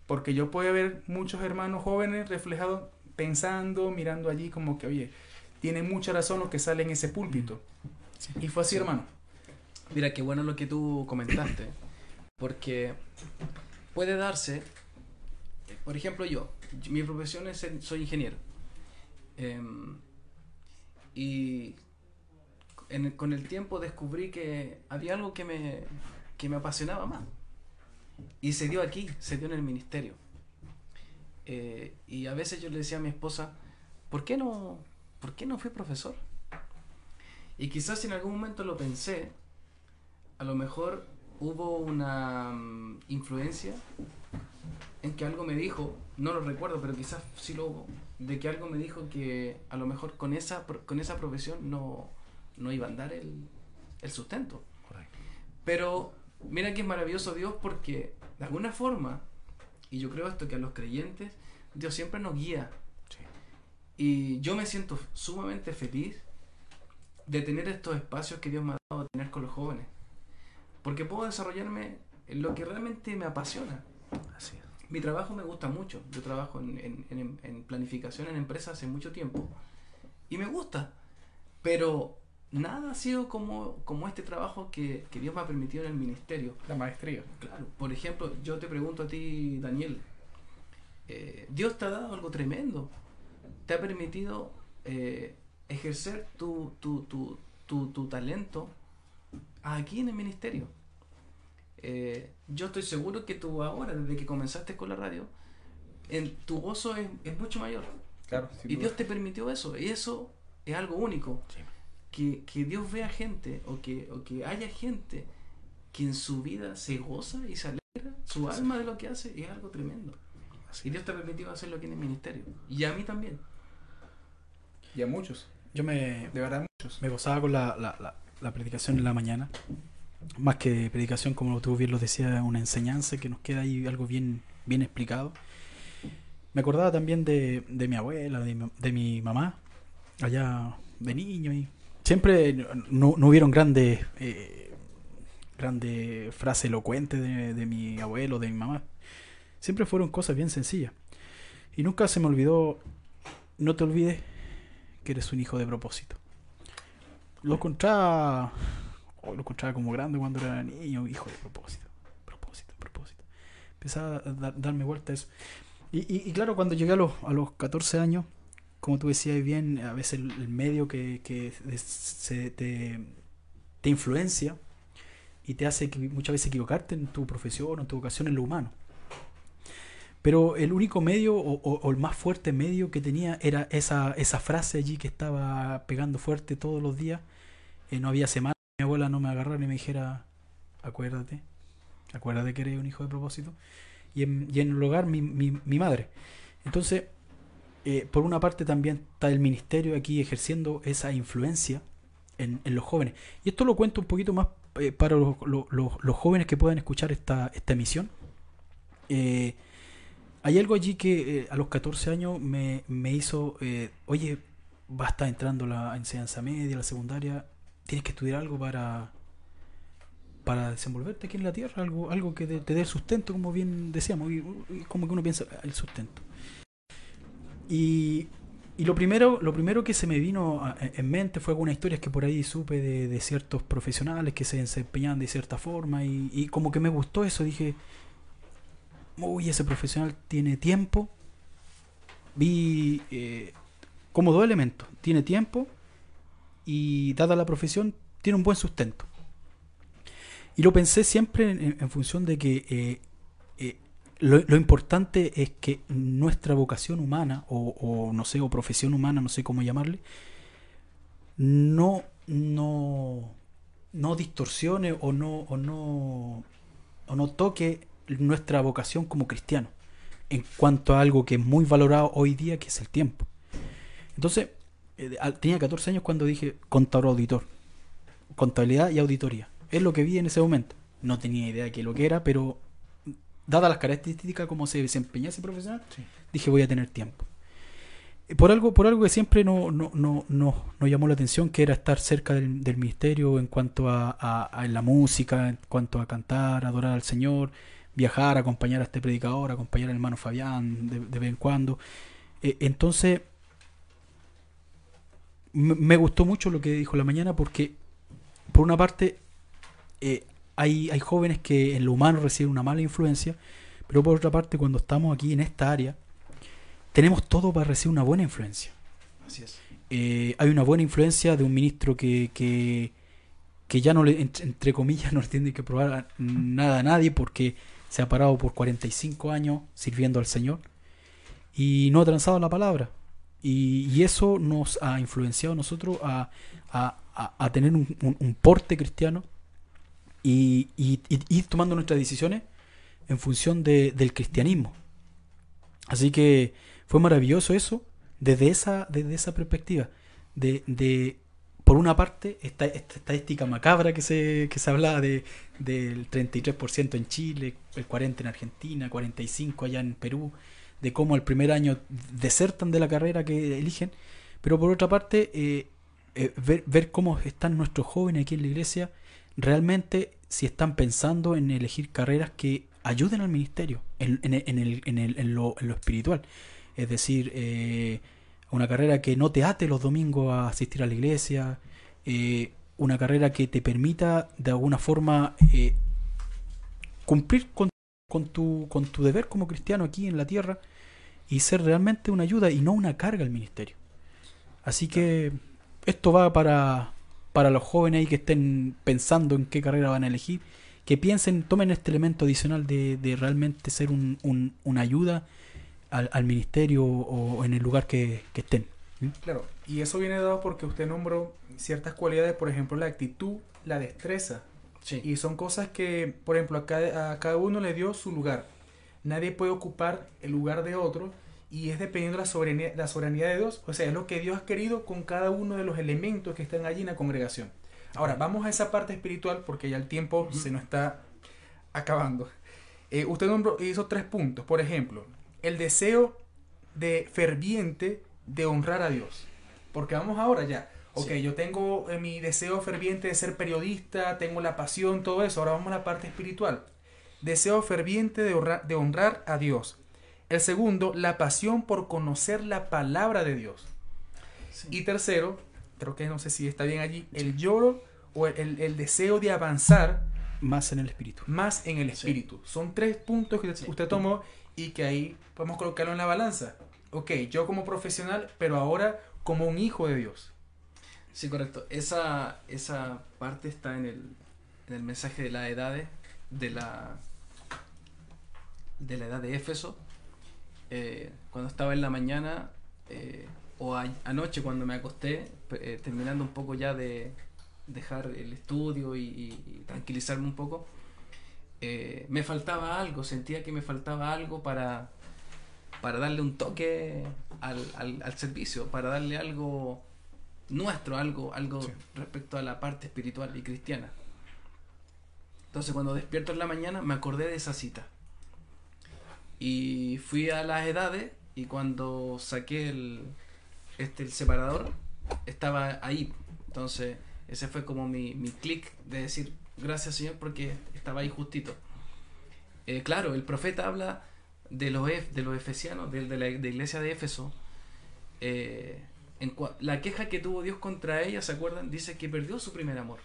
Porque yo puedo ver muchos hermanos jóvenes reflejados pensando, mirando allí como que, oye, tiene mucha razón lo que sale en ese púlpito. Y fue así, Sí. hermano. Mira, qué bueno lo que tú comentaste, porque puede darse, por ejemplo yo, mi profesión es, soy ingeniero, Em, y en con el tiempo descubrí que había algo que me, que me apasionaba más, y se dio aquí, se dio en el ministerio. Eh, y a veces yo le decía a mi esposa, ¿por qué no, por qué no fui profesor? Y quizás si en algún momento lo pensé, a lo mejor hubo una mm, influencia en que algo me dijo, no lo recuerdo, pero quizás sí lo hubo, de que algo me dijo que a lo mejor con esa, con esa profesión no, no iba a andar el, el sustento. Pero mira que es maravilloso Dios porque de alguna forma, y yo creo esto que a los creyentes, Dios siempre nos guía. Y yo me siento sumamente feliz de tener estos espacios que Dios me ha dado a tener con los jóvenes. Porque puedo desarrollarme en lo que realmente me apasiona. Mi trabajo me gusta mucho. Yo trabajo en, en- en- en planificación en empresas hace mucho tiempo. Y me gusta. Pero nada ha sido como, como este trabajo que, que Dios me ha permitido en el ministerio. La maestría. Claro. Por ejemplo, yo te pregunto a ti, Daniel. eh, Dios te ha dado algo tremendo. Te ha permitido eh, ejercer tu, tu, tu, tu, tu talento aquí en el ministerio. Eh, yo estoy seguro que tú ahora, desde que comenzaste con la radio, en, tu gozo es, es mucho mayor. Claro, y duda. Dios te permitió eso. Y eso es algo único. Que, que Dios vea gente o que, o que haya gente que en su vida se goza y se alegra, su alma de lo que hace, es algo tremendo. Y Dios te ha permitido hacerlo aquí en el ministerio. Y a mí también. Y a muchos. Yo me, De verdad, muchos. me gozaba con la, la, la- la predicación en la mañana. Más que predicación, como tú bien lo decías, una enseñanza que nos queda ahí algo bien, bien explicado. Me acordaba también de, de mi abuela, de, mi- de mi mamá, allá de niño. y Siempre no, no hubieron grandes, eh, grandes frases elocuentes de, de mi abuelo, de mi mamá. Siempre fueron cosas bien sencillas. Y nunca se me olvidó, no te olvides que eres un hijo de propósito. Lo encontraba, oh, lo encontraba como grande cuando era niño, hijo de propósito, propósito, propósito. Empezaba a dar- darme vuelta a eso. Y, y- y claro, cuando llegué a los, a los 14 años, como tú decías bien, a veces el, medio que, que te, te influencia y te hace muchas veces equivocarte en tu profesión o en tu vocación en lo humano. Pero el único medio o, el más fuerte medio que tenía era esa, esa frase allí que estaba pegando fuerte todos los días. Eh, no había semana mi abuela no me agarrara y me dijera, acuérdate, acuérdate que eres un hijo de propósito. Y en, y en el hogar mi, mi, mi madre. Entonces, eh, por una parte también está el ministerio aquí ejerciendo esa influencia en, los jóvenes. Y esto lo cuento un poquito más eh, para los, jóvenes que puedan escuchar esta, emisión. Eh, hay algo allí que a los 14 años me, me hizo, oye, va a estar entrando la enseñanza media, la secundaria, tienes que estudiar algo para, para desenvolverte aquí en la tierra, algo, algo que te, dé el sustento, como bien decíamos, y como que uno piensa, "Ah, el sustento. Y, y lo primero, lo primero que se me vino a- en mente fue algunas historias que por ahí supe de, de ciertos profesionales que se desempeñaban de cierta forma y, y como que me gustó eso, dije, uy, ese profesional tiene tiempo. Vi eh, como dos elementos, tiene tiempo y dada la profesión tiene un buen sustento. Y lo pensé siempre en, función de que eh, lo, importante es que nuestra vocación humana, o, no sé, o profesión humana, no sé cómo llamarle, no, no, no distorsione o no, o no, o no toque nuestra vocación como cristiano en cuanto a algo que es muy valorado hoy día, que es el tiempo. Entonces, eh, tenía 14 años cuando dije contador auditor, contabilidad y auditoría. Es lo que vi en ese momento. No tenía idea de qué lo que era, pero dadas las características como se desempeña ese profesional, dije voy a tener tiempo. por algo, por algo que siempre no, no, no, no- nos llamó la atención, que era estar cerca del, del ministerio en cuanto a, a- a la música, en cuanto a cantar, adorar al Señor, viajar, acompañar a este predicador, acompañar al hermano Fabián de, de vez en cuando. Eh, entonces, me me gustó mucho lo que dijo la mañana porque, por una parte, eh, hay, hay jóvenes que en lo humano reciben una mala influencia, pero por otra parte, cuando estamos aquí en esta área, tenemos todo para recibir una buena influencia. Así es. Eh, hay una buena influencia de un ministro que, que, que ya no le, entre, comillas, no le tiene que probar nada a nadie porque se ha parado por 45 años sirviendo al Señor y no ha transado la palabra. Y, y eso nos ha influenciado a nosotros a, a- a- a tener un, un- un porte cristiano y, y- y tomando nuestras decisiones en función de- del cristianismo. Así que fue maravilloso eso desde esa, desde esa perspectiva. De, de, por una parte, esta, esta estadística macabra que se, que se hablaba de, del 33% en Chile, el 40% en Argentina, 45% allá en Perú, de cómo el primer año desertan de la carrera que eligen. Pero por otra parte, eh, eh, ver, ver cómo están nuestros jóvenes aquí en la iglesia, realmente si están pensando en elegir carreras que ayuden al ministerio, en, en, en el, en, el- en lo, en lo espiritual. Es decir, eh, una carrera que no te ate los domingos a asistir a la iglesia, eh, una carrera que te permita de alguna forma eh, cumplir con, con, tu, con tu deber como cristiano aquí en la tierra y ser realmente una ayuda y no una carga al ministerio. Así que esto va para, para los jóvenes ahí que estén pensando en qué carrera van a elegir, que piensen, tomen este elemento adicional de, de realmente ser un, un- una ayuda al, al ministerio o en el lugar que, que estén. ¿Mm? Claro, y eso viene dado porque usted nombró ciertas cualidades, por ejemplo, la actitud, la destreza. Y son cosas que, por ejemplo, a cada, a cada uno le dio su lugar. Nadie puede ocupar el lugar de otro y es dependiendo de la soberanía, la soberanía de Dios. O sea, es lo que Dios ha querido con cada uno de los elementos que están allí en la congregación. Ahora, vamos a esa parte espiritual porque ya el tiempo se nos está acabando. Eh, usted hizo tres puntos. Por ejemplo, el deseo de ferviente de honrar a Dios. Porque vamos ahora ya. Ok, yo tengo eh, mi deseo ferviente de ser periodista, tengo la pasión, todo eso. Ahora vamos a la parte espiritual. Deseo ferviente de honrar, de honrar a Dios. El segundo, la pasión por conocer la palabra de Dios. Y tercero, creo que no sé si está bien allí, el lloro o el, el- deseo de avanzar Más en el espíritu. más en el espíritu. Son tres puntos que usted tomó y que ahí podemos colocarlo en la balanza. Ok, yo como profesional, pero ahora como un hijo de Dios. Sí, correcto. Esa, esa parte está en el, en el mensaje de las edades, de la, de la edad de Éfeso. Eh, cuando estaba en la mañana, eh, o a- anoche cuando me acosté, eh, terminando un poco ya de dejar el estudio y, y- tranquilizarme un poco, eh, me faltaba algo, sentía que me faltaba algo para, para darle un toque al, al- al servicio, para darle algo nuestro, algo, algo respecto a la parte espiritual y cristiana. Entonces cuando despierto en la mañana me acordé de esa cita. Y fui a las edades y cuando saqué el, este, el separador estaba ahí. Entonces ese fue como mi, mi clic de decir gracias Señor porque estaba ahí justito. Eh, claro, el profeta habla de los, de los efesianos, de, de la de iglesia de Éfeso. eh, en la queja que tuvo Dios contra ella, ¿se acuerdan? Dice que perdió su primer amor.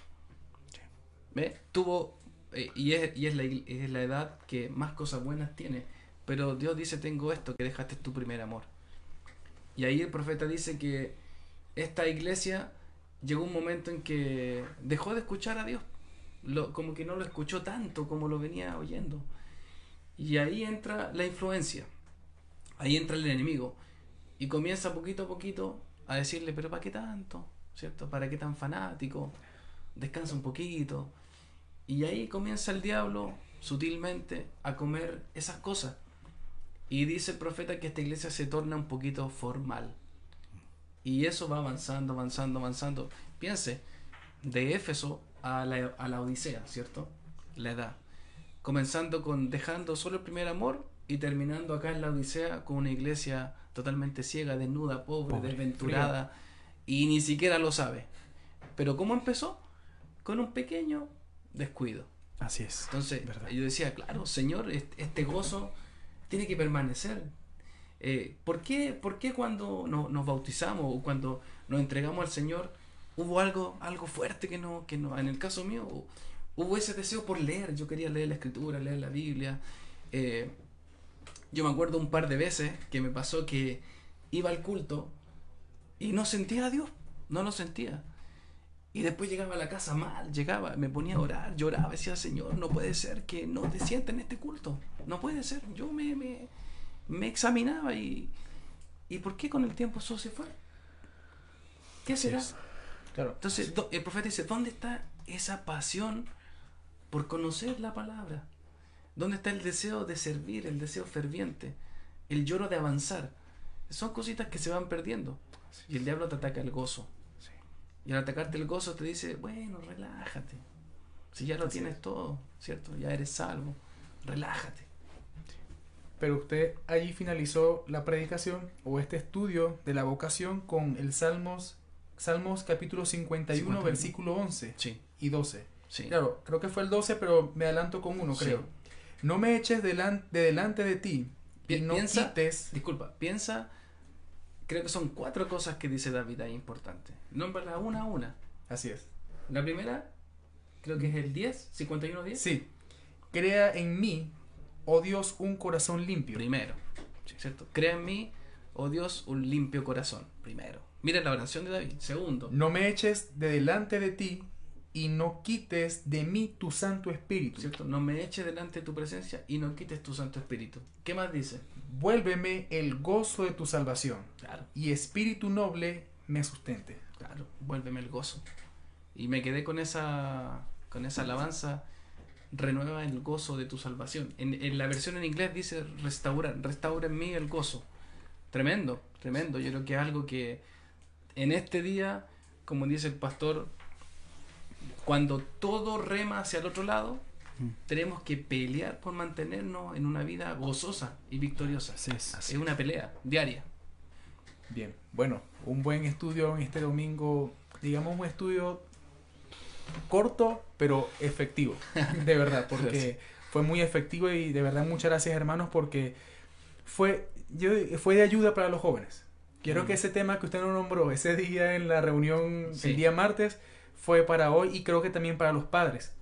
¿Ve? Tuvo, eh, y, es, y es, la, es la edad que más cosas buenas tiene. Pero Dios dice, tengo esto, que dejaste tu primer amor. Y ahí el profeta dice que esta iglesia llegó un momento en que dejó de escuchar a Dios. Lo- como que no lo escuchó tanto como lo venía oyendo. Y ahí entra la influencia. Ahí entra el enemigo. Y comienza poquito a poquito a decirle, pero ¿para qué tanto? ¿Cierto? ¿Para qué tan fanático? Descansa un poquito. Y ahí comienza el diablo sutilmente a comer esas cosas. Y dice el profeta que esta iglesia se torna un poquito formal. Y eso va avanzando, avanzando, avanzando. Piense, de Éfeso a la, a la Odisea, ¿cierto? La edad. Comenzando con dejando solo el primer amor y terminando acá en la Odisea con una iglesia totalmente ciega, desnuda, pobre, Pobre, desventurada y ni siquiera lo sabe. Pero ¿cómo empezó? Con un pequeño descuido. Así es. Entonces verdad. yo decía, claro, Señor, este, este gozo tiene que permanecer. Eh, ¿por, qué, por qué cuando no- nos bautizamos o cuando nos entregamos al Señor hubo algo, algo fuerte que no, que no, en el caso mío, hu- hubo ese deseo por leer, yo quería leer la escritura, leer la Biblia. Eh, yo me acuerdo un par de veces que me pasó que iba al culto y no sentía a Dios, no lo sentía. Y después llegaba a la casa mal, llegaba, me ponía a orar, lloraba, decía, Señor, no puede ser que no te sienta en este culto, no puede ser. Yo me, me, me examinaba y, ¿y por qué con el tiempo eso se fue? ¿Qué será? Claro. Entonces do- el profeta dice, ¿dónde está esa pasión por conocer la palabra? ¿Dónde está el deseo de servir, el deseo ferviente, el lloro de avanzar? Son cositas que se van perdiendo. Y el diablo te ataca el gozo. Y al atacarte el gozo te dice, bueno, relájate. Si ya lo Así tienes todo, ¿cierto? Ya eres salvo. Relájate. Pero usted allí finalizó la predicación o este estudio de la vocación con el Salmos, Salmos capítulo 51, 51. versículo 11 Sí, y 12. sí. Claro, creo que fue el 12, pero me adelanto con uno, Sí. creo. No me eches delan- de delante de ti y no piensa- quites. Disculpa, piensa, creo que son cuatro cosas que dice David ahí importantes. Nómbrala una a una. Así es. La primera, creo que es el 10, 51-10. Sí. Crea en mí, oh Dios, un corazón limpio. Primero, ¿cierto? Crea en mí, oh Dios, un limpio corazón. Primero. Mira la oración de David. Segundo, No me eches de delante de ti y no quites de mí tu Santo Espíritu. ¿cierto? No me eches delante de tu presencia y no quites tu Santo Espíritu. ¿Qué más dice? Vuélveme el gozo de tu salvación Claro, y espíritu noble me sustente. Claro, vuélveme el gozo. Y me quedé con esa, con esa alabanza, renueva el gozo de tu salvación. En, en la versión en inglés dice restaura, restaura en mí el gozo. Tremendo, tremendo. Yo creo que es algo que en este día, como dice el pastor, cuando todo rema hacia el otro lado, Mm. tenemos que pelear por mantenernos en una vida gozosa y victoriosa. Así es. Es una pelea diaria. Bien, bueno, un buen estudio en este domingo, digamos un estudio corto pero efectivo, de verdad, porque fue muy efectivo y de verdad muchas gracias hermanos porque fue, yo, fue de ayuda para los jóvenes. Quiero Mm. que ese tema que usted nos nombró ese día en la reunión, Sí. el día martes, fue para hoy y creo que también para los padres.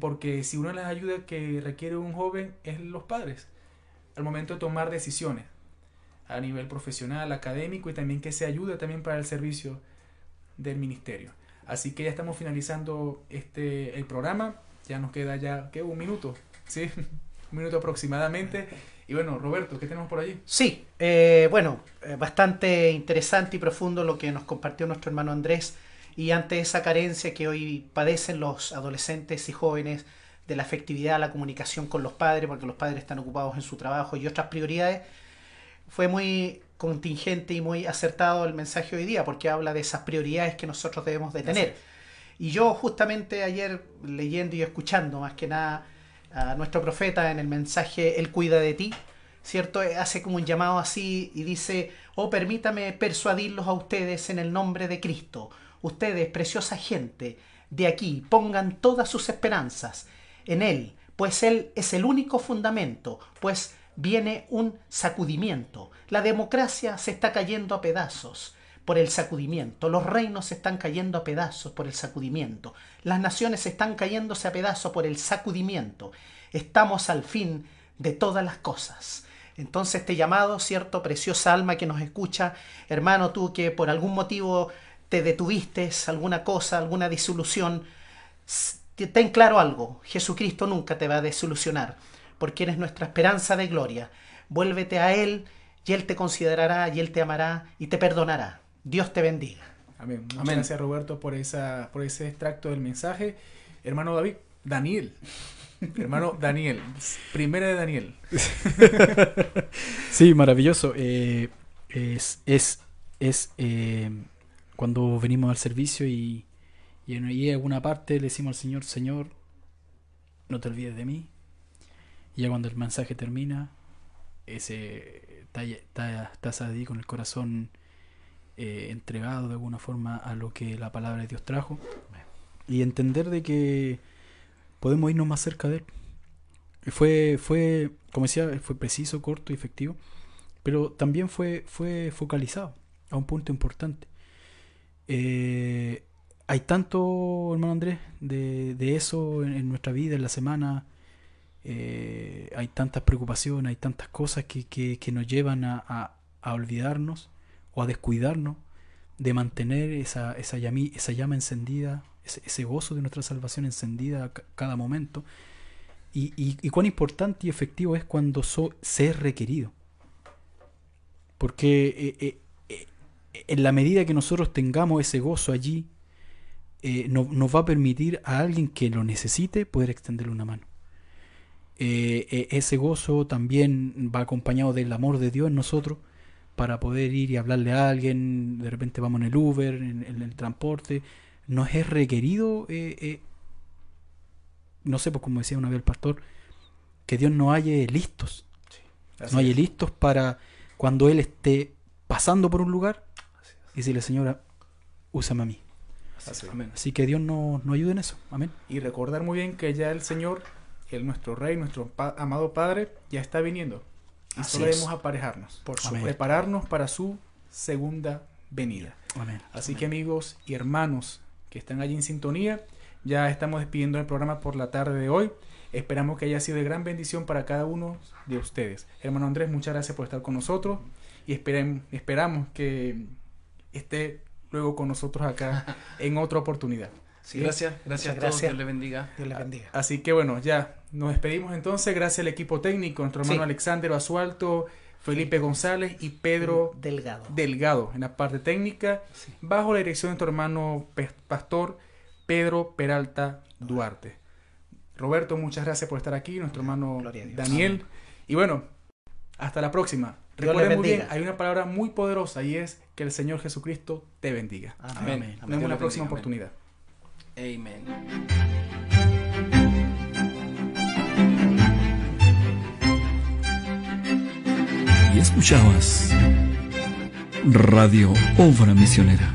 Porque si una de las ayudas que requiere un joven es los padres, al momento de tomar decisiones a nivel profesional, académico y también que se ayude también para el servicio del ministerio. Así que ya estamos finalizando este el programa, ya nos queda ya ¿qué? un minuto, sí, un minuto aproximadamente. Y bueno, Roberto, ¿qué tenemos por allí? Sí, eh, bueno, eh, bastante interesante y profundo lo que nos compartió nuestro hermano Andrés. Y ante esa carencia que hoy padecen los adolescentes y jóvenes de la afectividad, la comunicación con los padres, porque los padres están ocupados en su trabajo y otras prioridades, fue muy contingente y muy acertado el mensaje hoy día, porque habla de esas prioridades que nosotros debemos de tener. Y yo justamente ayer leyendo y escuchando más que nada a nuestro profeta en el mensaje Él cuida de ti, ¿cierto? Eh, Hace como un llamado así y dice, oh permítame persuadirlos a ustedes en el nombre de Cristo. Ustedes, preciosa gente, de aquí pongan todas sus esperanzas en Él, pues Él es el único fundamento, pues viene un sacudimiento. La democracia se está cayendo a pedazos por el sacudimiento. Los reinos se están cayendo a pedazos por el sacudimiento. Las naciones están cayéndose a pedazos por el sacudimiento. Estamos al fin de todas las cosas. Entonces este llamado, cierto, preciosa alma que nos escucha, hermano, tú que por algún motivo te detuviste, alguna cosa, alguna disolución, ten claro algo, Jesucristo nunca te va a desilusionar, porque eres nuestra esperanza de gloria. Vuélvete a Él y Él te considerará y Él te amará y te perdonará. Dios te bendiga. Amén. Muchas Amén. gracias Roberto por, esa, por ese extracto del mensaje. Hermano David, Daniel. Hermano Daniel, primera de Daniel. Sí, maravilloso. Eh, es es, es eh, cuando venimos al servicio y, y en ahí en alguna parte le decimos al Señor, Señor, no te olvides de mí. Y ya cuando el mensaje termina, ese estás ahí con el corazón eh, entregado de alguna forma a lo que la palabra de Dios trajo y entender de que podemos irnos más cerca de él. Fue, fue, como decía, fue preciso, corto y efectivo, pero también fue, fue focalizado a un punto importante. Eh, hay tanto, hermano Andrés, de, de eso en, en nuestra vida, en la semana. Eh, hay tantas preocupaciones, hay tantas cosas que, que- nos llevan a, a- a olvidarnos o a descuidarnos de mantener esa, esa, llama encendida, ese, gozo de nuestra salvación encendida a ca- cada momento. Y, y- cuán importante y efectivo es cuando so- se es requerido. Porque eh, eh, en la medida que nosotros tengamos ese gozo allí, no- nos va a permitir a alguien que lo necesite poder extenderle una mano. Eh, eh, ese gozo también va acompañado del amor de Dios en nosotros para poder ir y hablarle a alguien, de repente vamos en el Uber, en, en el transporte, nos es requerido, eh, eh, no sé, pues como decía una vez el pastor, que Dios nos halle listos, así nos halle es. listos para cuando Él esté pasando por un lugar y decirle, Señora, úsame a mí. Así que Dios nos, nos ayude en eso. Amén. Y recordar muy bien que ya el Señor, el nuestro Rey, nuestro pa- amado Padre, ya está viniendo. Y Así solo es. debemos aparejarnos. Por prepararnos para su segunda venida. Amén. Así que amigos y hermanos que están allí en sintonía, ya estamos despidiendo el programa por la tarde de hoy. Esperamos que haya sido de gran bendición para cada uno de ustedes. Hermano Andrés, muchas gracias por estar con nosotros y esperen- esperamos que esté luego con nosotros acá en otra oportunidad. ¿Sí? Gracias, gracias a todos, gracias. Dios le bendiga. Dios les bendiga. Así que bueno, ya nos despedimos entonces. Gracias al equipo técnico, nuestro hermano Sí. Alexander Basualto, Felipe González y Pedro Delgado. Delgado en la parte técnica, bajo la dirección de nuestro hermano pastor Pedro Peralta Duarte. Roberto, muchas gracias por estar aquí, nuestro hermano. Daniel. Y bueno, hasta la próxima. Dios Recuerden les muy bien, hay una palabra muy poderosa y es que el Señor Jesucristo te bendiga. Amén. Amén. Nos vemos en la les próxima bendiga. oportunidad. Amén. Y escuchabas Radio Obra Misionera.